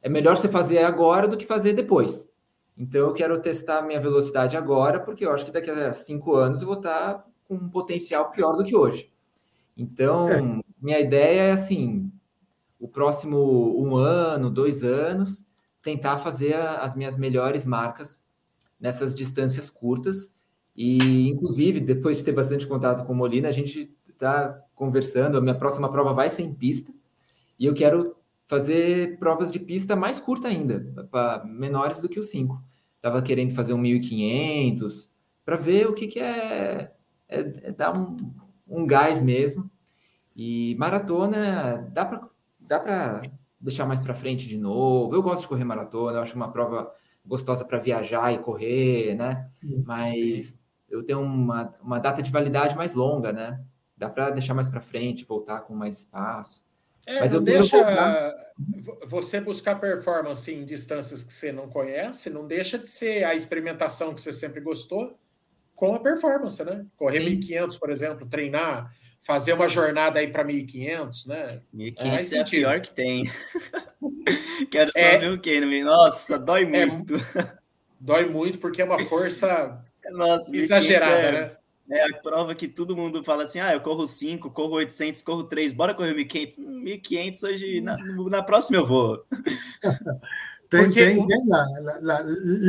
Speaker 3: é melhor você fazer agora do que fazer depois. Então, eu quero testar minha velocidade agora, porque eu acho que daqui a cinco anos eu vou estar com um potencial pior do que hoje. Então, é. minha ideia é assim: o próximo um ano, dois anos, tentar fazer as minhas melhores marcas nessas distâncias curtas. E, inclusive, depois de ter bastante contato com o Molina, a gente está conversando. A minha próxima prova vai ser em pista. E eu quero fazer provas de pista mais curta ainda, para menores do que os 5. Estava querendo fazer um 1500 para ver o que, que é, é, é dar um, um gás mesmo. E maratona dá para dá para deixar mais para frente de novo. Eu gosto de correr maratona, eu acho uma prova gostosa para viajar e correr, né? Mas eu tenho uma, uma data de validade mais longa, né? Dá para deixar mais para frente, voltar com mais espaço.
Speaker 1: É, Mas eu deixa você buscar performance em distâncias que você não conhece, não deixa de ser a experimentação que você sempre gostou com a performance, né? Correr Sim. 1500, por exemplo, treinar, fazer uma jornada aí para 1500, né?
Speaker 2: 1500 é, é a pior que tem. <laughs> Quero só é, ver o que no Nossa, dói é muito.
Speaker 1: É, dói muito porque é uma força <laughs> Nossa, exagerada, é né?
Speaker 2: É a prova que todo mundo fala assim: ah, eu corro 5, corro 800, corro 3, bora correr 1500. 1500 hoje, na, na próxima eu vou. <laughs>
Speaker 4: tem, Porque... tem, tem la, la,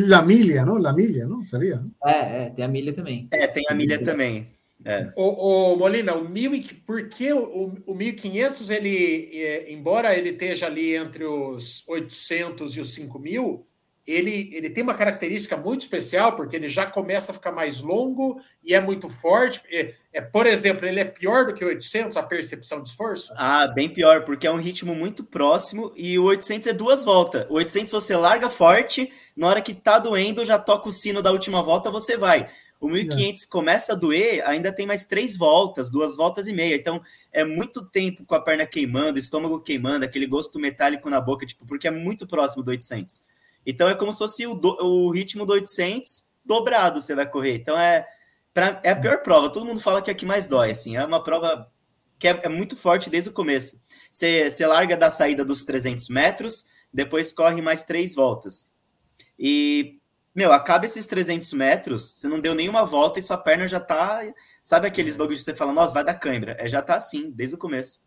Speaker 4: la, milha, não? La milha, não? Seria?
Speaker 3: É, é, tem a milha também.
Speaker 2: É, tem a milha também. É.
Speaker 1: O, o, Molina, o mil, porque o, o 1500, ele, é, embora ele esteja ali entre os 800 e os 5000, ele, ele tem uma característica muito especial, porque ele já começa a ficar mais longo e é muito forte. É, é, por exemplo, ele é pior do que o 800, a percepção de esforço?
Speaker 2: Ah, bem pior, porque é um ritmo muito próximo e o 800 é duas voltas. O 800 você larga forte, na hora que tá doendo, já toca o sino da última volta, você vai. O 1500 é. começa a doer, ainda tem mais três voltas, duas voltas e meia. Então, é muito tempo com a perna queimando, estômago queimando, aquele gosto metálico na boca, tipo, porque é muito próximo do 800. Então é como se fosse o, do, o ritmo do 800 dobrado você vai correr. Então é, pra, é a pior prova. Todo mundo fala que é a que mais dói. Assim, é uma prova que é, é muito forte desde o começo. Você, você larga da saída dos 300 metros, depois corre mais três voltas. E, meu, acaba esses 300 metros, você não deu nenhuma volta e sua perna já tá. Sabe aqueles bagulhos que você fala, nossa, vai dar cãibra? É, já tá assim, desde o começo.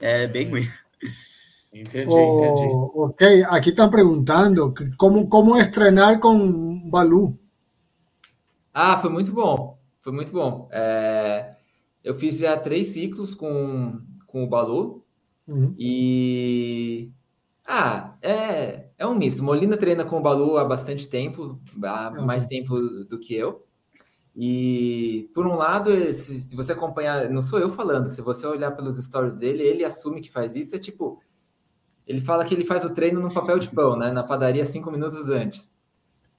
Speaker 2: É bem ruim. <laughs>
Speaker 4: Entendi, oh, entendi. Ok, aqui estão perguntando como, como estrenar com Balu.
Speaker 3: Ah, foi muito bom. Foi muito bom. É, eu fiz já três ciclos com, com o Balu. Uhum. E. Ah, é, é um misto. Molina treina com o Balu há bastante tempo, há uhum. mais tempo do que eu. E, por um lado, se, se, você acompanhar, não sou eu falando, se você olhar pelos stories dele, ele assume que faz isso. É tipo, ele fala que ele faz o treino no papel de pão, né? Na padaria cinco minutos antes.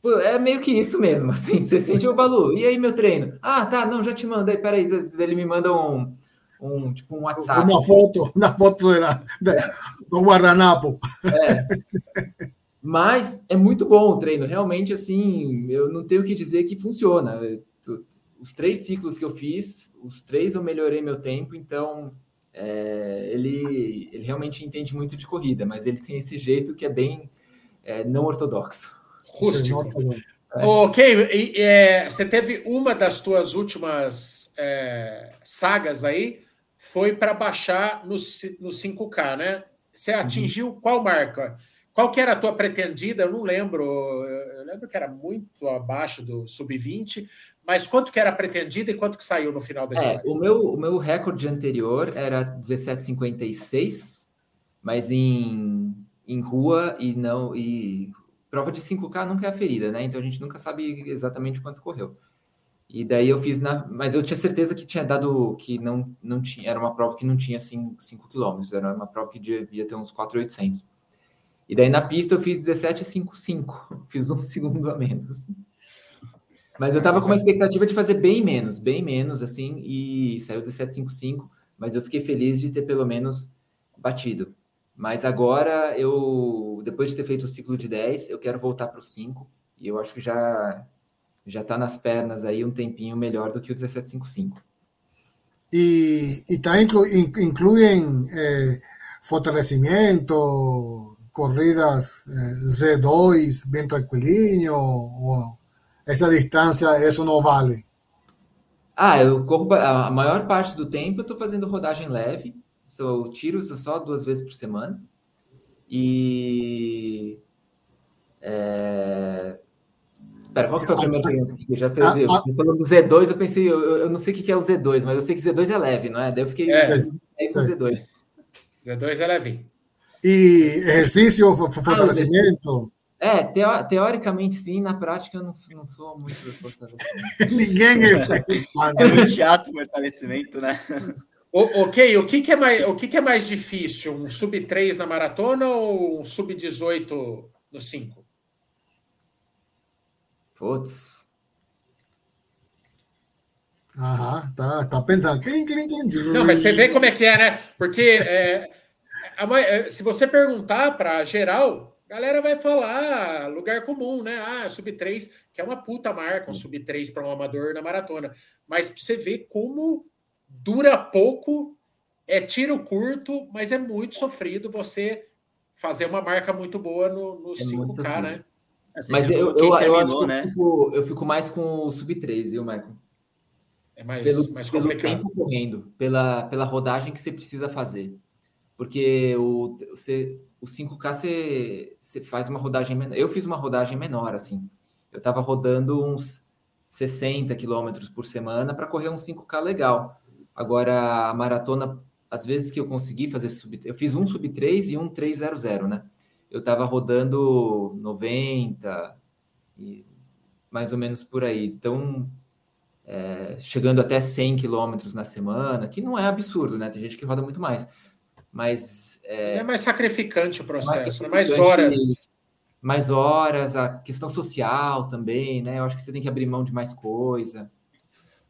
Speaker 3: Pô, é meio que isso mesmo, <laughs> assim. Você sente o Balu. E aí, meu treino? Ah, tá, não, já te mando. Aí, peraí, ele me manda um, um tipo um WhatsApp.
Speaker 4: Uma foto, na foto do guardanapo.
Speaker 3: É. Mas é muito bom o treino. Realmente, assim, eu não tenho o que dizer que funciona. Os três ciclos que eu fiz, os três eu melhorei meu tempo, então é, ele, ele realmente entende muito de corrida, mas ele tem esse jeito que é bem é, não ortodoxo.
Speaker 1: Rústico. É. Ok, e, é, você teve uma das tuas últimas é, sagas aí, foi para baixar no, no 5K, né? Você uhum. atingiu uhum. qual marca? Qual que era a tua pretendida? Eu não lembro. Eu lembro que era muito abaixo do sub-20, mas quanto que era pretendido e quanto que saiu no final da é, história?
Speaker 3: O meu, o meu recorde anterior era 17,56, mas em, em rua e não. E prova de 5K nunca é aferida, né? Então a gente nunca sabe exatamente quanto correu. E daí eu fiz na. Mas eu tinha certeza que tinha dado. que não, não tinha. Era uma prova que não tinha 5 km, era uma prova que devia ter uns 4,800. E daí na pista eu fiz 17,55, <laughs> fiz um segundo a menos. Mas eu tava com uma expectativa de fazer bem menos, bem menos, assim, e saiu de 755, mas eu fiquei feliz de ter pelo menos batido. Mas agora eu, depois de ter feito o ciclo de 10, eu quero voltar para o 5, e eu acho que já já está nas pernas aí um tempinho melhor do que o 1755.
Speaker 4: E, e tá inclu, incluem eh, fortalecimento, corridas eh, Z2 bem tranquilinho, ou essa distância, isso não vale?
Speaker 3: Ah, eu corro a maior parte do tempo eu estou fazendo rodagem leve, sou tiro só duas vezes por semana. E. É... Pera, qual que foi a primeira pergunta? Eu já perdi. Ah, ah, falando do Z2, eu pensei, eu, eu, não sei o que é o Z2, mas eu sei que Z2 é leve, não é? Daí eu fiquei. É, é isso
Speaker 1: o Z2. Z2 é leve.
Speaker 4: E exercício, fortalecimento?
Speaker 3: É, teo, teoricamente sim, na prática eu não, não sou muito fortalecimento. <laughs>
Speaker 4: Ninguém é.
Speaker 2: é muito chato o fortalecimento, né?
Speaker 1: O, ok, o que, que, é mais, o que, que é mais difícil? Um sub-3 na maratona ou um sub-18 no 5?
Speaker 3: Putz.
Speaker 4: Aham, tá, tá pensando. Clim, clim, clim.
Speaker 1: Não, mas você vê como é que é, né? Porque é, a, se você perguntar para geral, galera vai falar lugar comum, né? Ah, sub 3, que é uma puta marca, um sub 3 para um amador na maratona. Mas você vê como dura pouco, é tiro curto, mas é muito sofrido você fazer uma marca muito boa no, no é 5K, né?
Speaker 3: Assim, mas eu, eu, eu, acho que né? eu, fico, eu fico mais com o sub 3, viu, Michael?
Speaker 1: É mais, pelo, mais complicado.
Speaker 3: Pelo tempo correndo, pela, pela rodagem que você precisa fazer. Porque o, você, o 5K você, você faz uma rodagem menor. Eu fiz uma rodagem menor, assim. Eu estava rodando uns 60 quilômetros por semana para correr um 5K legal. Agora, a maratona, às vezes que eu consegui fazer sub... Eu fiz um sub 3 e um 300, né? Eu estava rodando 90, e mais ou menos por aí. Então, é, chegando até 100 quilômetros na semana, que não é absurdo, né? Tem gente que roda muito mais mas
Speaker 1: é, é mais sacrificante o processo, mais, né? mais horas.
Speaker 3: Mais horas, a questão social também, né? Eu acho que você tem que abrir mão de mais coisa.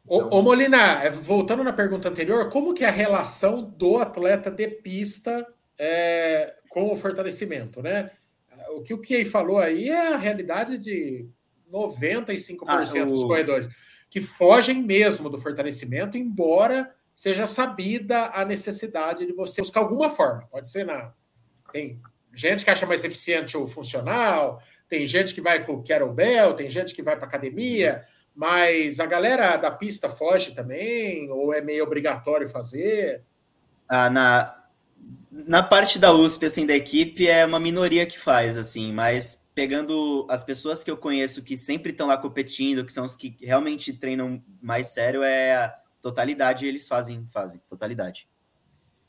Speaker 1: Então... Ô, ô, Molina, é, voltando na pergunta anterior, como que é a relação do atleta de pista é, com o fortalecimento, né? O que o Key falou aí é a realidade de 95% ah, o... dos corredores que fogem mesmo do fortalecimento, embora seja sabida a necessidade de você buscar alguma forma. Pode ser na. Tem gente que acha mais eficiente o funcional, tem gente que vai com o kettlebell, tem gente que vai para academia, mas a galera da pista foge também, ou é meio obrigatório fazer?
Speaker 2: Ah, na, Na parte da USP, assim, da equipe, é uma minoria que faz, assim, mas pegando as pessoas que eu conheço que sempre estão lá competindo, que são os que realmente treinam mais sério, é totalidade eles fazem, fazem, totalidade.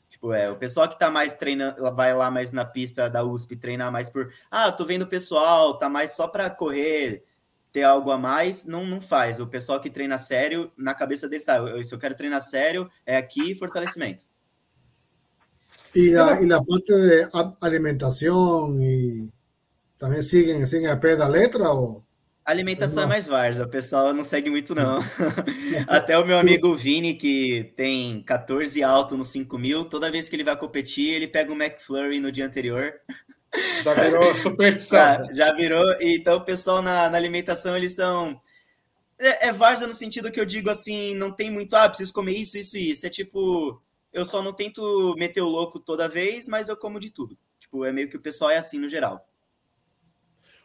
Speaker 2: Tipo, é, o pessoal que tá mais treinando, vai lá mais na pista da USP treinar mais por, ah, tô vendo o pessoal, tá mais só para correr, ter algo a mais, não, não faz. O pessoal que treina sério, na cabeça deles tá, se eu quero treinar sério, é aqui fortalecimento.
Speaker 4: E a, e a parte de alimentação e também seguem, seguem a pé da letra ou
Speaker 2: alimentação é mais várzea, o pessoal não segue muito, não. <laughs> <laughs> Até o meu amigo Vini, que tem 14 alto no 5 mil, toda vez que ele vai competir, ele pega um McFlurry no dia anterior. <laughs>
Speaker 1: Já virou superstição.
Speaker 2: já, já virou. Então, o pessoal na, na alimentação, eles são. É, é várzea no sentido que eu digo assim, não tem muito, ah, preciso comer isso, isso e isso. É tipo, eu só não tento meter o louco toda vez, mas eu como de tudo. Tipo, é meio que o pessoal é assim no geral.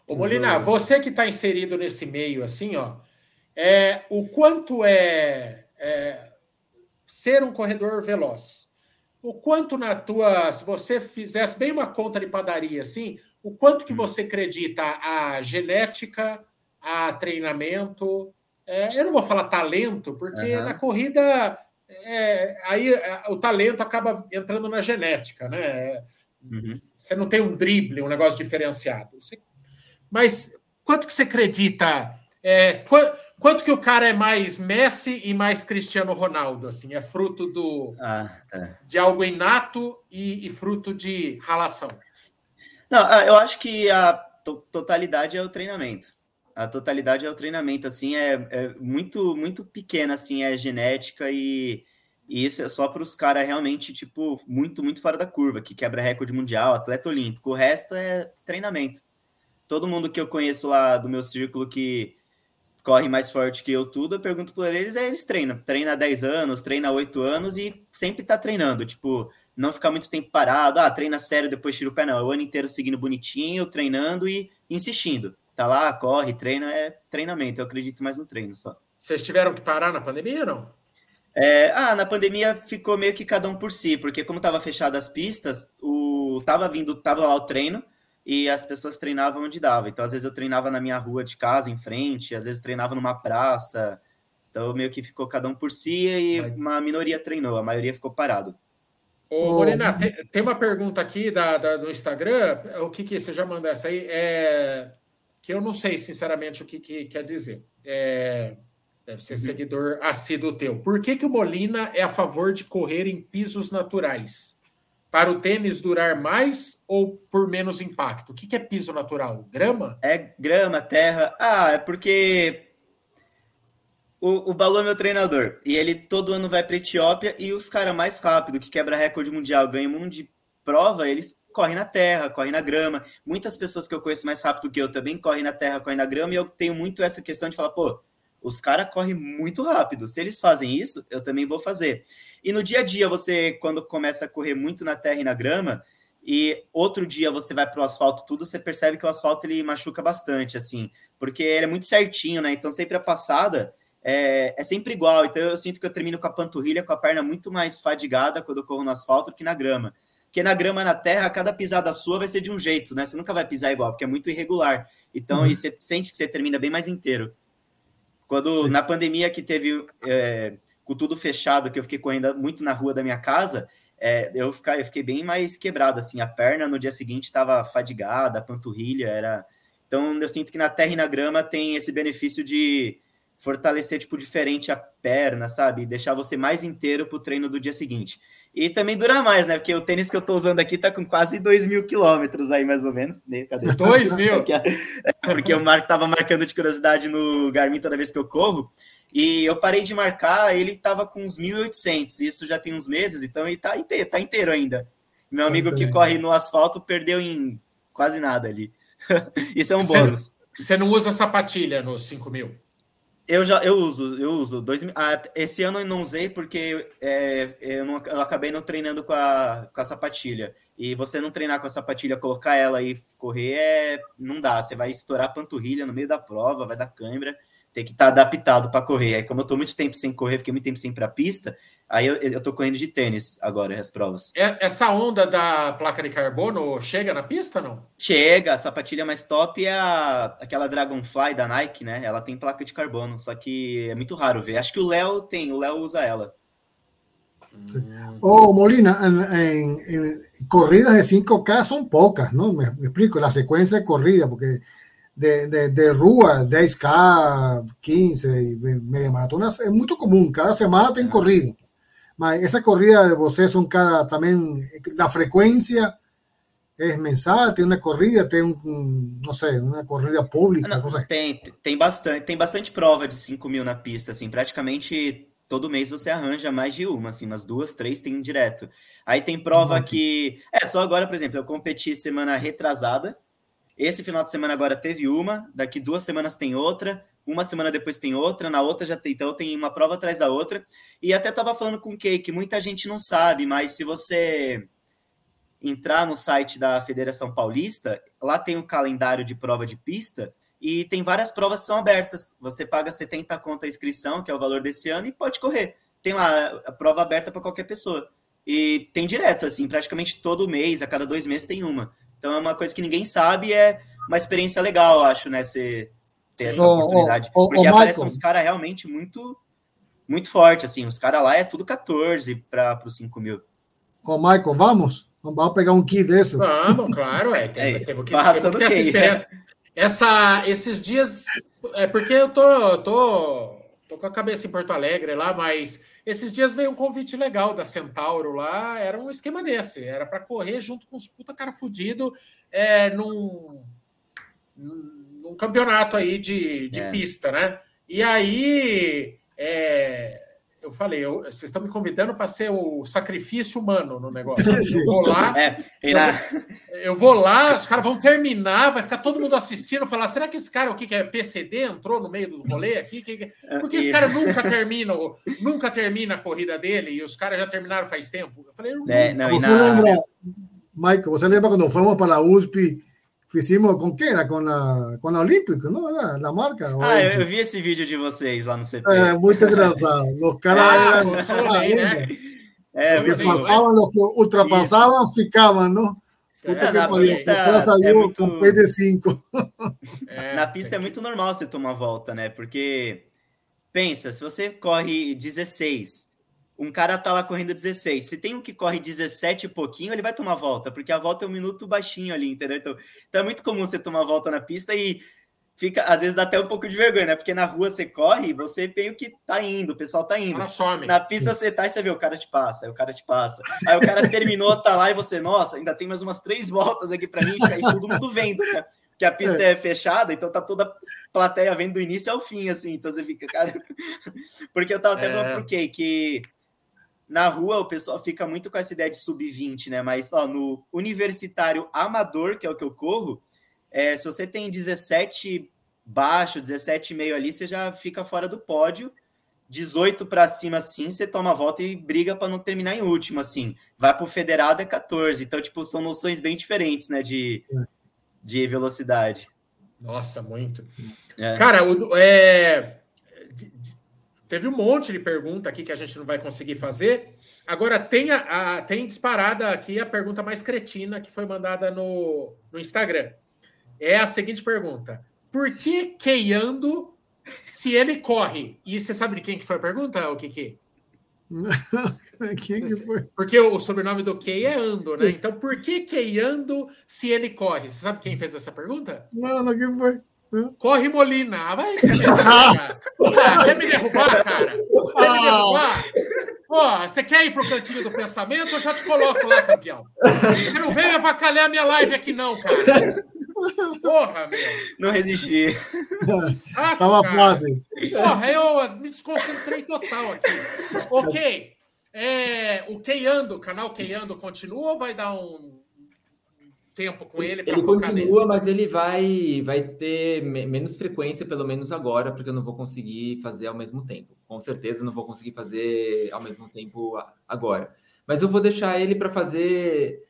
Speaker 1: Ô Molina, você que está inserido nesse meio, assim, ó, é, o quanto é, é, ser um corredor veloz? O quanto na tua, se você fizesse bem uma conta de padaria, assim, o quanto que hum. você acredita a genética, a treinamento? É, eu não vou falar talento, porque uhum. na corrida é, aí é, o talento acaba entrando na genética, né? Uhum. Você não tem um drible, um negócio diferenciado. Você mas quanto que você acredita? É, quanto, quanto, que o cara é mais Messi e mais Cristiano Ronaldo? Assim, é fruto do ah, tá. de algo inato e, e, fruto de ralação?
Speaker 2: Não, ah, eu acho que a totalidade é o treinamento. A totalidade é o treinamento, assim, é, é muito muito pequena, assim, é genética e, e isso é só para os caras realmente, tipo, muito, muito fora da curva, que quebra recorde mundial, atleta olímpico. O resto é treinamento todo mundo que eu conheço lá do meu círculo que corre mais forte que eu tudo, eu pergunto por eles, é eles treinam. Treina há 10 anos, treina há 8 anos e sempre tá treinando. Tipo, não ficar muito tempo parado, ah, treina sério, depois tira o pé, não. É o ano inteiro seguindo bonitinho, treinando e insistindo. Tá lá, corre, treina, é treinamento. Eu acredito mais no treino só.
Speaker 1: Vocês tiveram que parar na pandemia ou não?
Speaker 2: É, ah, na pandemia ficou meio que cada um por si, porque como tava fechado as pistas, o tava vindo, tava lá o treino, e as pessoas treinavam onde dava. Então, às vezes eu treinava na minha rua de casa, em frente, às vezes treinava numa praça. Então, meio que ficou cada um por si e uma minoria treinou, a maioria ficou parado.
Speaker 1: Ô, Morena, tem, tem, uma pergunta aqui da, da, do Instagram. O que, que você já mandou essa aí? É, que eu não sei, sinceramente, o que, que quer dizer. É, deve ser uhum. seguidor assíduo teu. Por que, que o Molina é a favor de correr em pisos naturais? Para o tênis durar mais ou por menos impacto? O que, é piso natural? Grama?
Speaker 2: É grama, terra. Ah, é porque o, o Balu é meu treinador e ele todo ano vai para Etiópia e os caras mais rápido que quebra recorde mundial, ganham um de prova, eles correm na terra, correm na grama. Muitas pessoas que eu conheço mais rápido que eu também correm na terra, correm na grama e eu tenho muito essa questão de falar, pô, os caras correm muito rápido. Se eles fazem isso, eu também vou fazer. E no dia a dia, você, quando começa a correr muito na terra e na grama, e outro dia você vai para o asfalto tudo, você percebe que o asfalto ele machuca bastante, assim, porque ele é muito certinho, né? Então sempre a passada é, é sempre igual. Então eu sinto que eu termino com a panturrilha, com a perna muito mais fadigada quando eu corro no asfalto do que na grama. Porque na grama, na terra, cada pisada sua vai ser de um jeito, né? Você nunca vai pisar igual, porque é muito irregular. Então, uhum. você sente que você termina bem mais inteiro. Quando Sim. na pandemia que teve é, com tudo fechado, que eu fiquei correndo muito na rua da minha casa, é, eu, ficar, eu fiquei bem mais quebrado, assim, a perna no dia seguinte estava fadigada, a panturrilha era... Então, eu sinto que na terra e na grama tem esse benefício de fortalecer, tipo, diferente a perna, sabe? Deixar você mais inteiro para o treino do dia seguinte. E também dura mais, né? Porque o tênis que eu estou usando aqui está com quase 2 mil quilômetros aí, mais ou menos.
Speaker 1: Cadê? 2 <laughs> mil?
Speaker 2: Porque o Marco tava marcando de curiosidade no Garmin toda vez que eu corro. E eu parei de marcar, ele estava com uns 1.800. Isso já tem uns meses, então ele tá inteiro, tá inteiro ainda. Meu amigo que corre no asfalto perdeu em quase nada ali. <laughs> Isso é um bônus.
Speaker 1: Você não usa sapatilha no 5 mil?
Speaker 2: Eu já eu uso, eu uso. Dois, ah, esse ano eu não usei porque é, eu, não, eu acabei não treinando com a, com a sapatilha. E você não treinar com a sapatilha, colocar ela e correr, é, não dá. Você vai estourar a panturrilha no meio da prova, vai dar câimbra. Tem que estar tá adaptado para correr. Aí, como eu tô muito tempo sem correr, fiquei muito tempo sem ir para pista, aí eu, eu tô correndo de tênis agora, as provas.
Speaker 1: É, essa onda da placa de carbono chega na pista, não?
Speaker 2: Chega, a sapatilha mais top é a, aquela Dragonfly da Nike, né? Ela tem placa de carbono, só que é muito raro ver. Acho que o Léo tem, o Léo usa ela.
Speaker 4: Oh, Molina, en, corridas de 5K son pocas, ¿no? Me, explico, la secuencia de corrida, porque de, de, de Rúa, 10K, 15 y media maratona es muy común, cada semana tiene corrida. Esa corrida de vos son cada también, la frecuencia es mensual, tem uma corrida, tem um, não sei, uma corrida pública. Não,
Speaker 2: tem, tem bastante, tem bastante prova de 5 mil na pista, assim, praticamente todo mês você arranja mais de uma, assim, umas duas, três tem direto. Aí tem prova que. É, só agora, por exemplo, eu competi semana retrasada. Esse final de semana agora teve uma, daqui duas semanas tem outra, uma semana depois tem outra, na outra já tem, então tem uma prova atrás da outra. E até tava falando com o Kay, que muita gente não sabe, mas se você entrar no site da Federação Paulista, lá tem o um calendário de prova de pista e tem várias provas que são abertas. Você paga 70 conta a inscrição, que é o valor desse ano, e pode correr. Tem lá a prova aberta para qualquer pessoa. E tem direto, assim, praticamente todo mês, a cada dois meses tem uma. Então é uma coisa que ninguém sabe, é uma experiência legal, acho, né? Você ter essa oh, oportunidade. Oh, oh, Porque aparecem uns caras realmente muito muito forte, assim. Os caras lá é tudo 14 para os 5 mil.
Speaker 4: Ô, Michael, vamos? Vamos pegar um kit desse?
Speaker 1: Vamos, claro, é. <laughs> Tem, é, temos que, temos que essa experiência. Essa, esses dias, é porque eu tô, tô, tô com a cabeça em Porto Alegre lá, mas esses dias veio um convite legal da Centauro lá, era um esquema desse, era para correr junto com os puta cara fudido é, num, num campeonato aí de, de é. pista, né? E aí é, eu falei, eu, vocês estão me convidando para ser o sacrifício humano no negócio. <laughs> Eu vou lá. É, eu, eu, vou lá, os caras vão terminar, vai ficar todo mundo assistindo, falar: será que esse cara, o que, que é PCD, entrou no meio do rolê aqui? Que, <laughs> porque esse cara nunca termina, nunca termina a corrida dele e os caras já terminaram faz tempo. Eu falei,
Speaker 4: é, não, você na... lembra, Michael, você lembra quando fomos para a USP? Fizemos com quem? Era com a, com a Olímpico, não? Era a marca?
Speaker 2: Ah, eu, eu, vi esse vídeo de vocês lá no CP.
Speaker 4: É, muito engraçado. Os <laughs> caras ah, eram. Né? É, que passavam, os que ultrapassavam, Isso. ficavam, não?
Speaker 2: Puta é, que pariu, pista é muito... com PD5. É, na pista é muito normal você tomar volta, né? Porque, pensa, se você corre 16 um cara tá lá correndo 16. Se tem um que corre 17 e pouquinho, ele vai tomar volta, porque a volta é um minuto baixinho ali, entendeu? Então, então é muito comum você tomar volta na pista e fica, às vezes dá até um pouco de vergonha, né? Porque na rua você corre, você meio que tá indo, o pessoal tá indo. Na pista você tá e você vê, o cara te passa, aí o cara te passa. Aí o cara terminou, tá lá e você, nossa, ainda tem mais umas três voltas aqui para mim, e todo mundo vendo, né? que a pista é. é. fechada, então tá toda a plateia vendo do início ao fim, assim, então você fica, cara. <laughs> Porque eu tava até é. falando pro Kay que na rua o pessoal fica muito com essa ideia de sub-20, né? Mas ó, no universitário amador, que é o que eu corro, é, se você tem 17 baixo, 17,5 ali, você já fica fora do pódio. 18 para cima, assim, você toma a volta e briga para não terminar em último, assim. Vai para o federado é 14. Então, tipo, são noções bem diferentes, né, de, de velocidade.
Speaker 1: Nossa, muito. É. Cara, o, é, Teve um monte de pergunta aqui que a gente não vai conseguir fazer. Agora, tem, a, a, tem disparada aqui a pergunta mais cretina que foi mandada no, no Instagram. É a seguinte pergunta: Por que Keiando se ele corre? E você sabe de quem que foi a pergunta, o Kiki? <laughs> quem que foi? Porque o, sobrenome do Kei é Ando, né? Então, por que Keiando se ele corre? Você sabe quem fez essa pergunta?
Speaker 4: Não, não, quem foi?
Speaker 1: Corre Molina. Ah, vai ser <laughs> cara. Ah, quer me derrubar, cara? Quer me derrubar? Pô, você quer ir pro cantinho do pensamento? Eu já te coloco lá, campeão. Você não vem avacalhar minha live aqui, não, cara. Porra, meu.
Speaker 2: Não resisti.
Speaker 4: Saco, Tava cara. fácil.
Speaker 1: Porra, eu me desconcentrei total aqui. Ok. É, o Keiando, o canal Keiando continua ou vai dar um tempo com ele.
Speaker 3: Ele continua, mas ele vai, vai ter menos frequência, pelo menos agora, porque eu não vou conseguir fazer ao mesmo tempo. Com certeza não vou conseguir fazer ao mesmo tempo agora. Mas eu vou deixar ele para fazer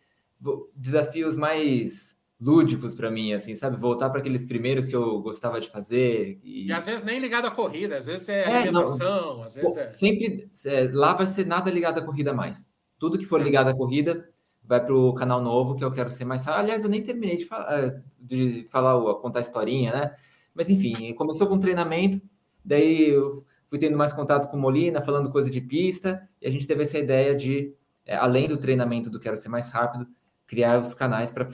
Speaker 3: desafios mais lúdicos para mim, assim, sabe? Voltar para aqueles primeiros que eu gostava de fazer.
Speaker 1: E... e, às vezes nem ligado à corrida, às vezes é, é alimentação, às vezes é...
Speaker 3: Sempre é, lá vai ser nada ligado à corrida mais. Tudo que for ligado à corrida vai para o canal novo, que eu quero ser mais. Aliás, eu nem terminei de falar, é, de falar contar a historinha, né? Mas enfim, começou com treinamento, daí eu fui tendo mais contato com Molina, falando coisa de pista, e a gente teve essa ideia de, é, além do treinamento do Quero Ser Mais Rápido, criar os canais para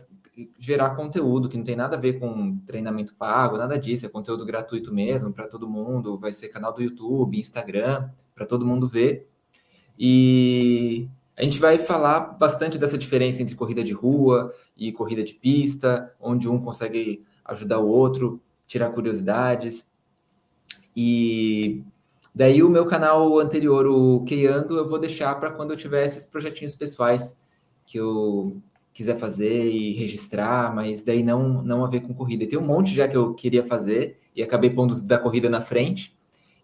Speaker 3: gerar conteúdo que não tem nada a ver com treinamento pago, nada disso, é conteúdo gratuito mesmo para todo mundo, vai ser canal do YouTube, Instagram, para todo mundo ver. E a gente vai falar bastante dessa diferença entre corrida de rua e corrida de pista, onde um consegue ajudar o outro, tirar curiosidades. E daí o meu canal anterior, o Keiando, eu vou deixar para quando eu tiver esses projetinhos pessoais que eu quiser fazer e registrar, mas daí não, não a ver com corrida. E tem um monte já que eu queria fazer e acabei pondo da corrida na frente.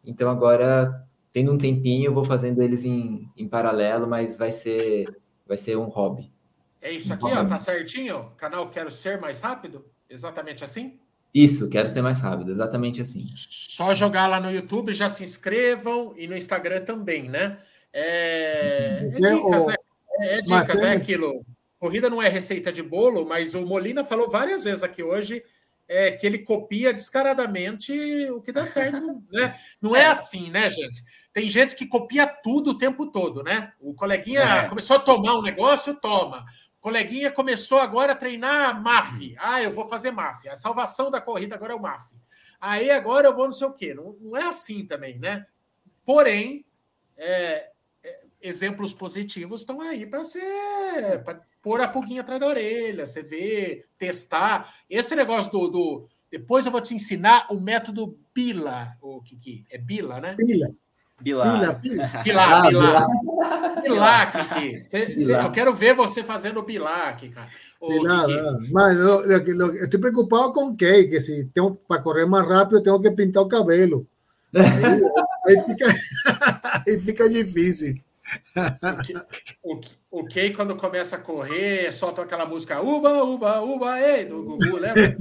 Speaker 3: Então agora, tendo um tempinho, eu vou fazendo eles em, em paralelo, mas vai ser, vai ser um hobby.
Speaker 1: É isso aqui, ó, tá certinho? Canal Quero Ser Mais Rápido? Exatamente assim?
Speaker 3: Isso, quero ser mais rápido, exatamente assim.
Speaker 1: Só jogar lá no YouTube, já se inscrevam e no Instagram também, né? É, é dicas, né? É, é dicas, é aquilo corrida não é receita de bolo, mas o Molina falou várias vezes aqui hoje é, que ele copia descaradamente o que dá certo, <laughs> né? Não é assim, né, gente? Tem gente que copia tudo o tempo todo, né? O coleguinha é. começou a tomar um negócio, toma. O coleguinha começou agora a treinar MAF. Ah, eu vou fazer MAF. A salvação da corrida agora é o MAF. Aí agora eu vou não sei o quê. Não, não é assim também, né? Porém, é, é exemplos positivos estão aí para ser pôr a pulguinha atrás da orelha, você vê, testar. Esse negócio do, do, Depois eu vou te ensinar o método Bila, o Kiki. É Bila, né?
Speaker 4: Bila.
Speaker 1: Bila. Bila, Bila. Bila, Bila Kiki. Eu quero ver você fazendo Bilac, cara.
Speaker 4: Bilá, mas eu, eu, eu, estou preocupado com o Key, que se tenho para correr mais rápido, tenho que pintar o cabelo. Aí, aí, fica, aí fica difícil.
Speaker 1: O, o, Kay, quando começa a correr, solta aquela música Uba, Uba, Uba, ei, do Gugu, lembra?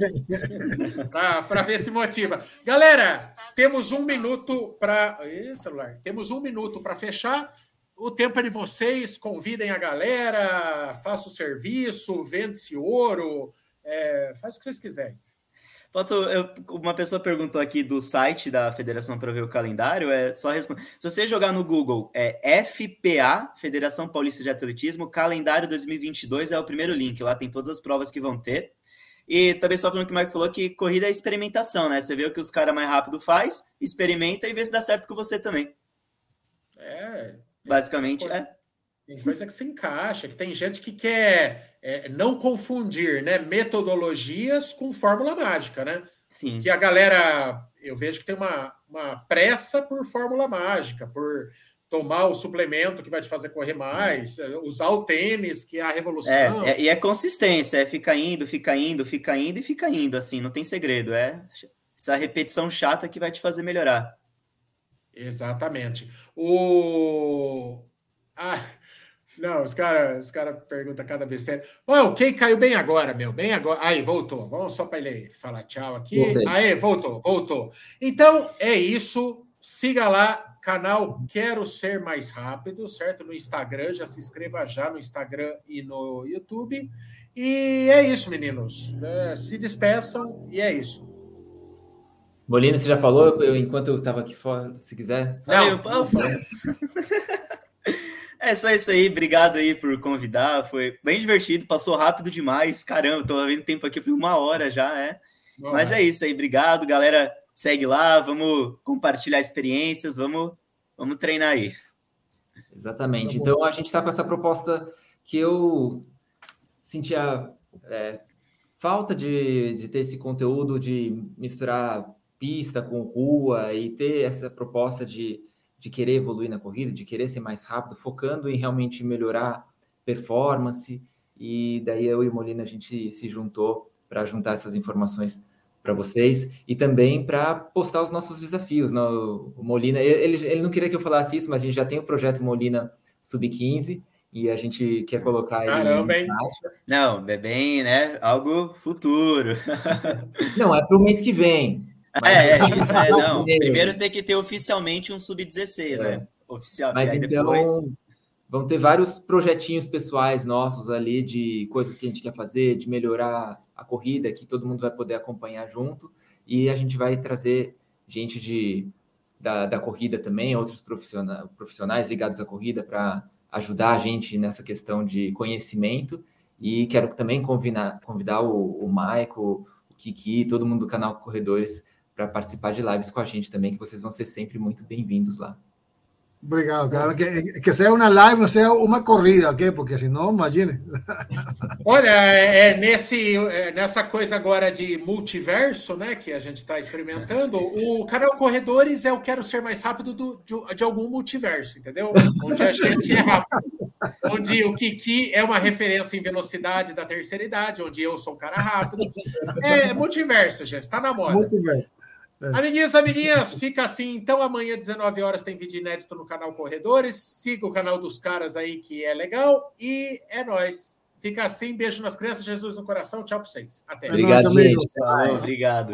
Speaker 1: <laughs> para ver se motiva. Galera, temos um minuto para. celular. Temos um minuto para fechar. O tempo é de vocês. Convidem a galera, faça o serviço, vende-se ouro, é, faz o que vocês quiserem.
Speaker 2: Posso, eu, uma pessoa perguntou aqui do site da federação para ver o calendário, é só responder. Se você jogar no Google, é FPA, Federação Paulista de Atletismo, calendário 2022 é o primeiro link, lá tem todas as provas que vão ter. E também só falando que o Mike falou que corrida é experimentação, né? Você vê o que os caras mais rápido faz, experimenta e vê se dá certo com você também.
Speaker 1: É.
Speaker 2: Basicamente, é.
Speaker 1: Tem coisa que se encaixa, que tem gente que quer é, não confundir né, metodologias com fórmula mágica, né?
Speaker 2: Sim.
Speaker 1: Que a galera, eu vejo que tem uma, uma pressa por fórmula mágica, por tomar o suplemento que vai te fazer correr mais, é, usar o tênis, que é a revolução.
Speaker 2: É, é, e é consistência, é fica indo, fica indo, fica indo e fica indo, assim, não tem segredo. É essa repetição chata que vai te fazer melhorar.
Speaker 1: Exatamente. O. Ah, não, os caras os cara perguntam cada besteira. Oh, o Key caiu bem agora, meu, bem agora. Aí, voltou. Vamos só para ele falar tchau aqui. Voltei. Aí, voltou, voltou. Então, é isso. Siga lá, canal Quero Ser Mais Rápido, certo? No Instagram, já se inscreva já no Instagram e no YouTube. E é isso, meninos. É, se despeçam e é isso.
Speaker 3: Molina, você já falou eu, enquanto eu estava aqui fora, se quiser?
Speaker 2: Não, eu, eu, <laughs> É só isso aí, obrigado aí por convidar, foi bem divertido, passou rápido demais, caramba, tô vendo tempo aqui por uma hora já, é. Boa. Mas é isso aí, obrigado, galera, segue lá, vamos compartilhar experiências, vamos, vamos treinar aí.
Speaker 3: Exatamente, tá então a gente está com essa proposta que eu sentia é, falta de, de ter esse conteúdo, de misturar pista com rua e ter essa proposta de de querer evoluir na corrida, de querer ser mais rápido, focando em realmente melhorar performance. E daí eu e o Molina a gente se juntou para juntar essas informações para vocês e também para postar os nossos desafios. No, o Molina, ele, ele não queria que eu falasse isso, mas a gente já tem o projeto Molina Sub 15 e a gente quer colocar
Speaker 1: Caramba,
Speaker 3: ele.
Speaker 2: Não, é bem, né? Algo futuro.
Speaker 3: Não, é para o mês que vem.
Speaker 2: É, é isso, é, não. Primeiro tem que ter oficialmente um sub-16, é. né? Oficial.
Speaker 3: Mas então, depois... vão ter vários projetinhos pessoais nossos ali de coisas que a gente quer fazer, de melhorar a corrida, que todo mundo vai poder acompanhar junto. E a gente vai trazer gente de, da, da corrida também, outros profissionais, profissionais ligados à corrida para ajudar a gente nessa questão de conhecimento. E quero também convidar, convidar o, o Maico, o Kiki, todo mundo do canal Corredores para participar de lives com a gente também, que vocês vão ser sempre muito bem-vindos lá.
Speaker 4: Obrigado, cara. Que, que seja uma live, não seja uma corrida, ok? Porque senão, imagine. <laughs>
Speaker 1: Olha, é, é, nesse, é, nessa coisa agora de multiverso, né, que a gente está experimentando, o canal Corredores é o Quero Ser Mais Rápido do, de, de, algum multiverso, entendeu? Onde a gente é rápido. Onde o Kiki é uma referência em velocidade da terceira idade, onde eu sou um cara rápido. É multiverso, gente, tá na moda. Multiverso. É. Amiguinhos, amiguinhas, fica assim. Então, amanhã, 19 horas, tem vídeo inédito no canal Corredores. Siga o canal dos caras aí, que é legal. E é nós. Fica assim. Beijo nas crianças, Jesus no coração. Tchau para vocês. Até.
Speaker 3: Obrigado,
Speaker 2: é Obrigado.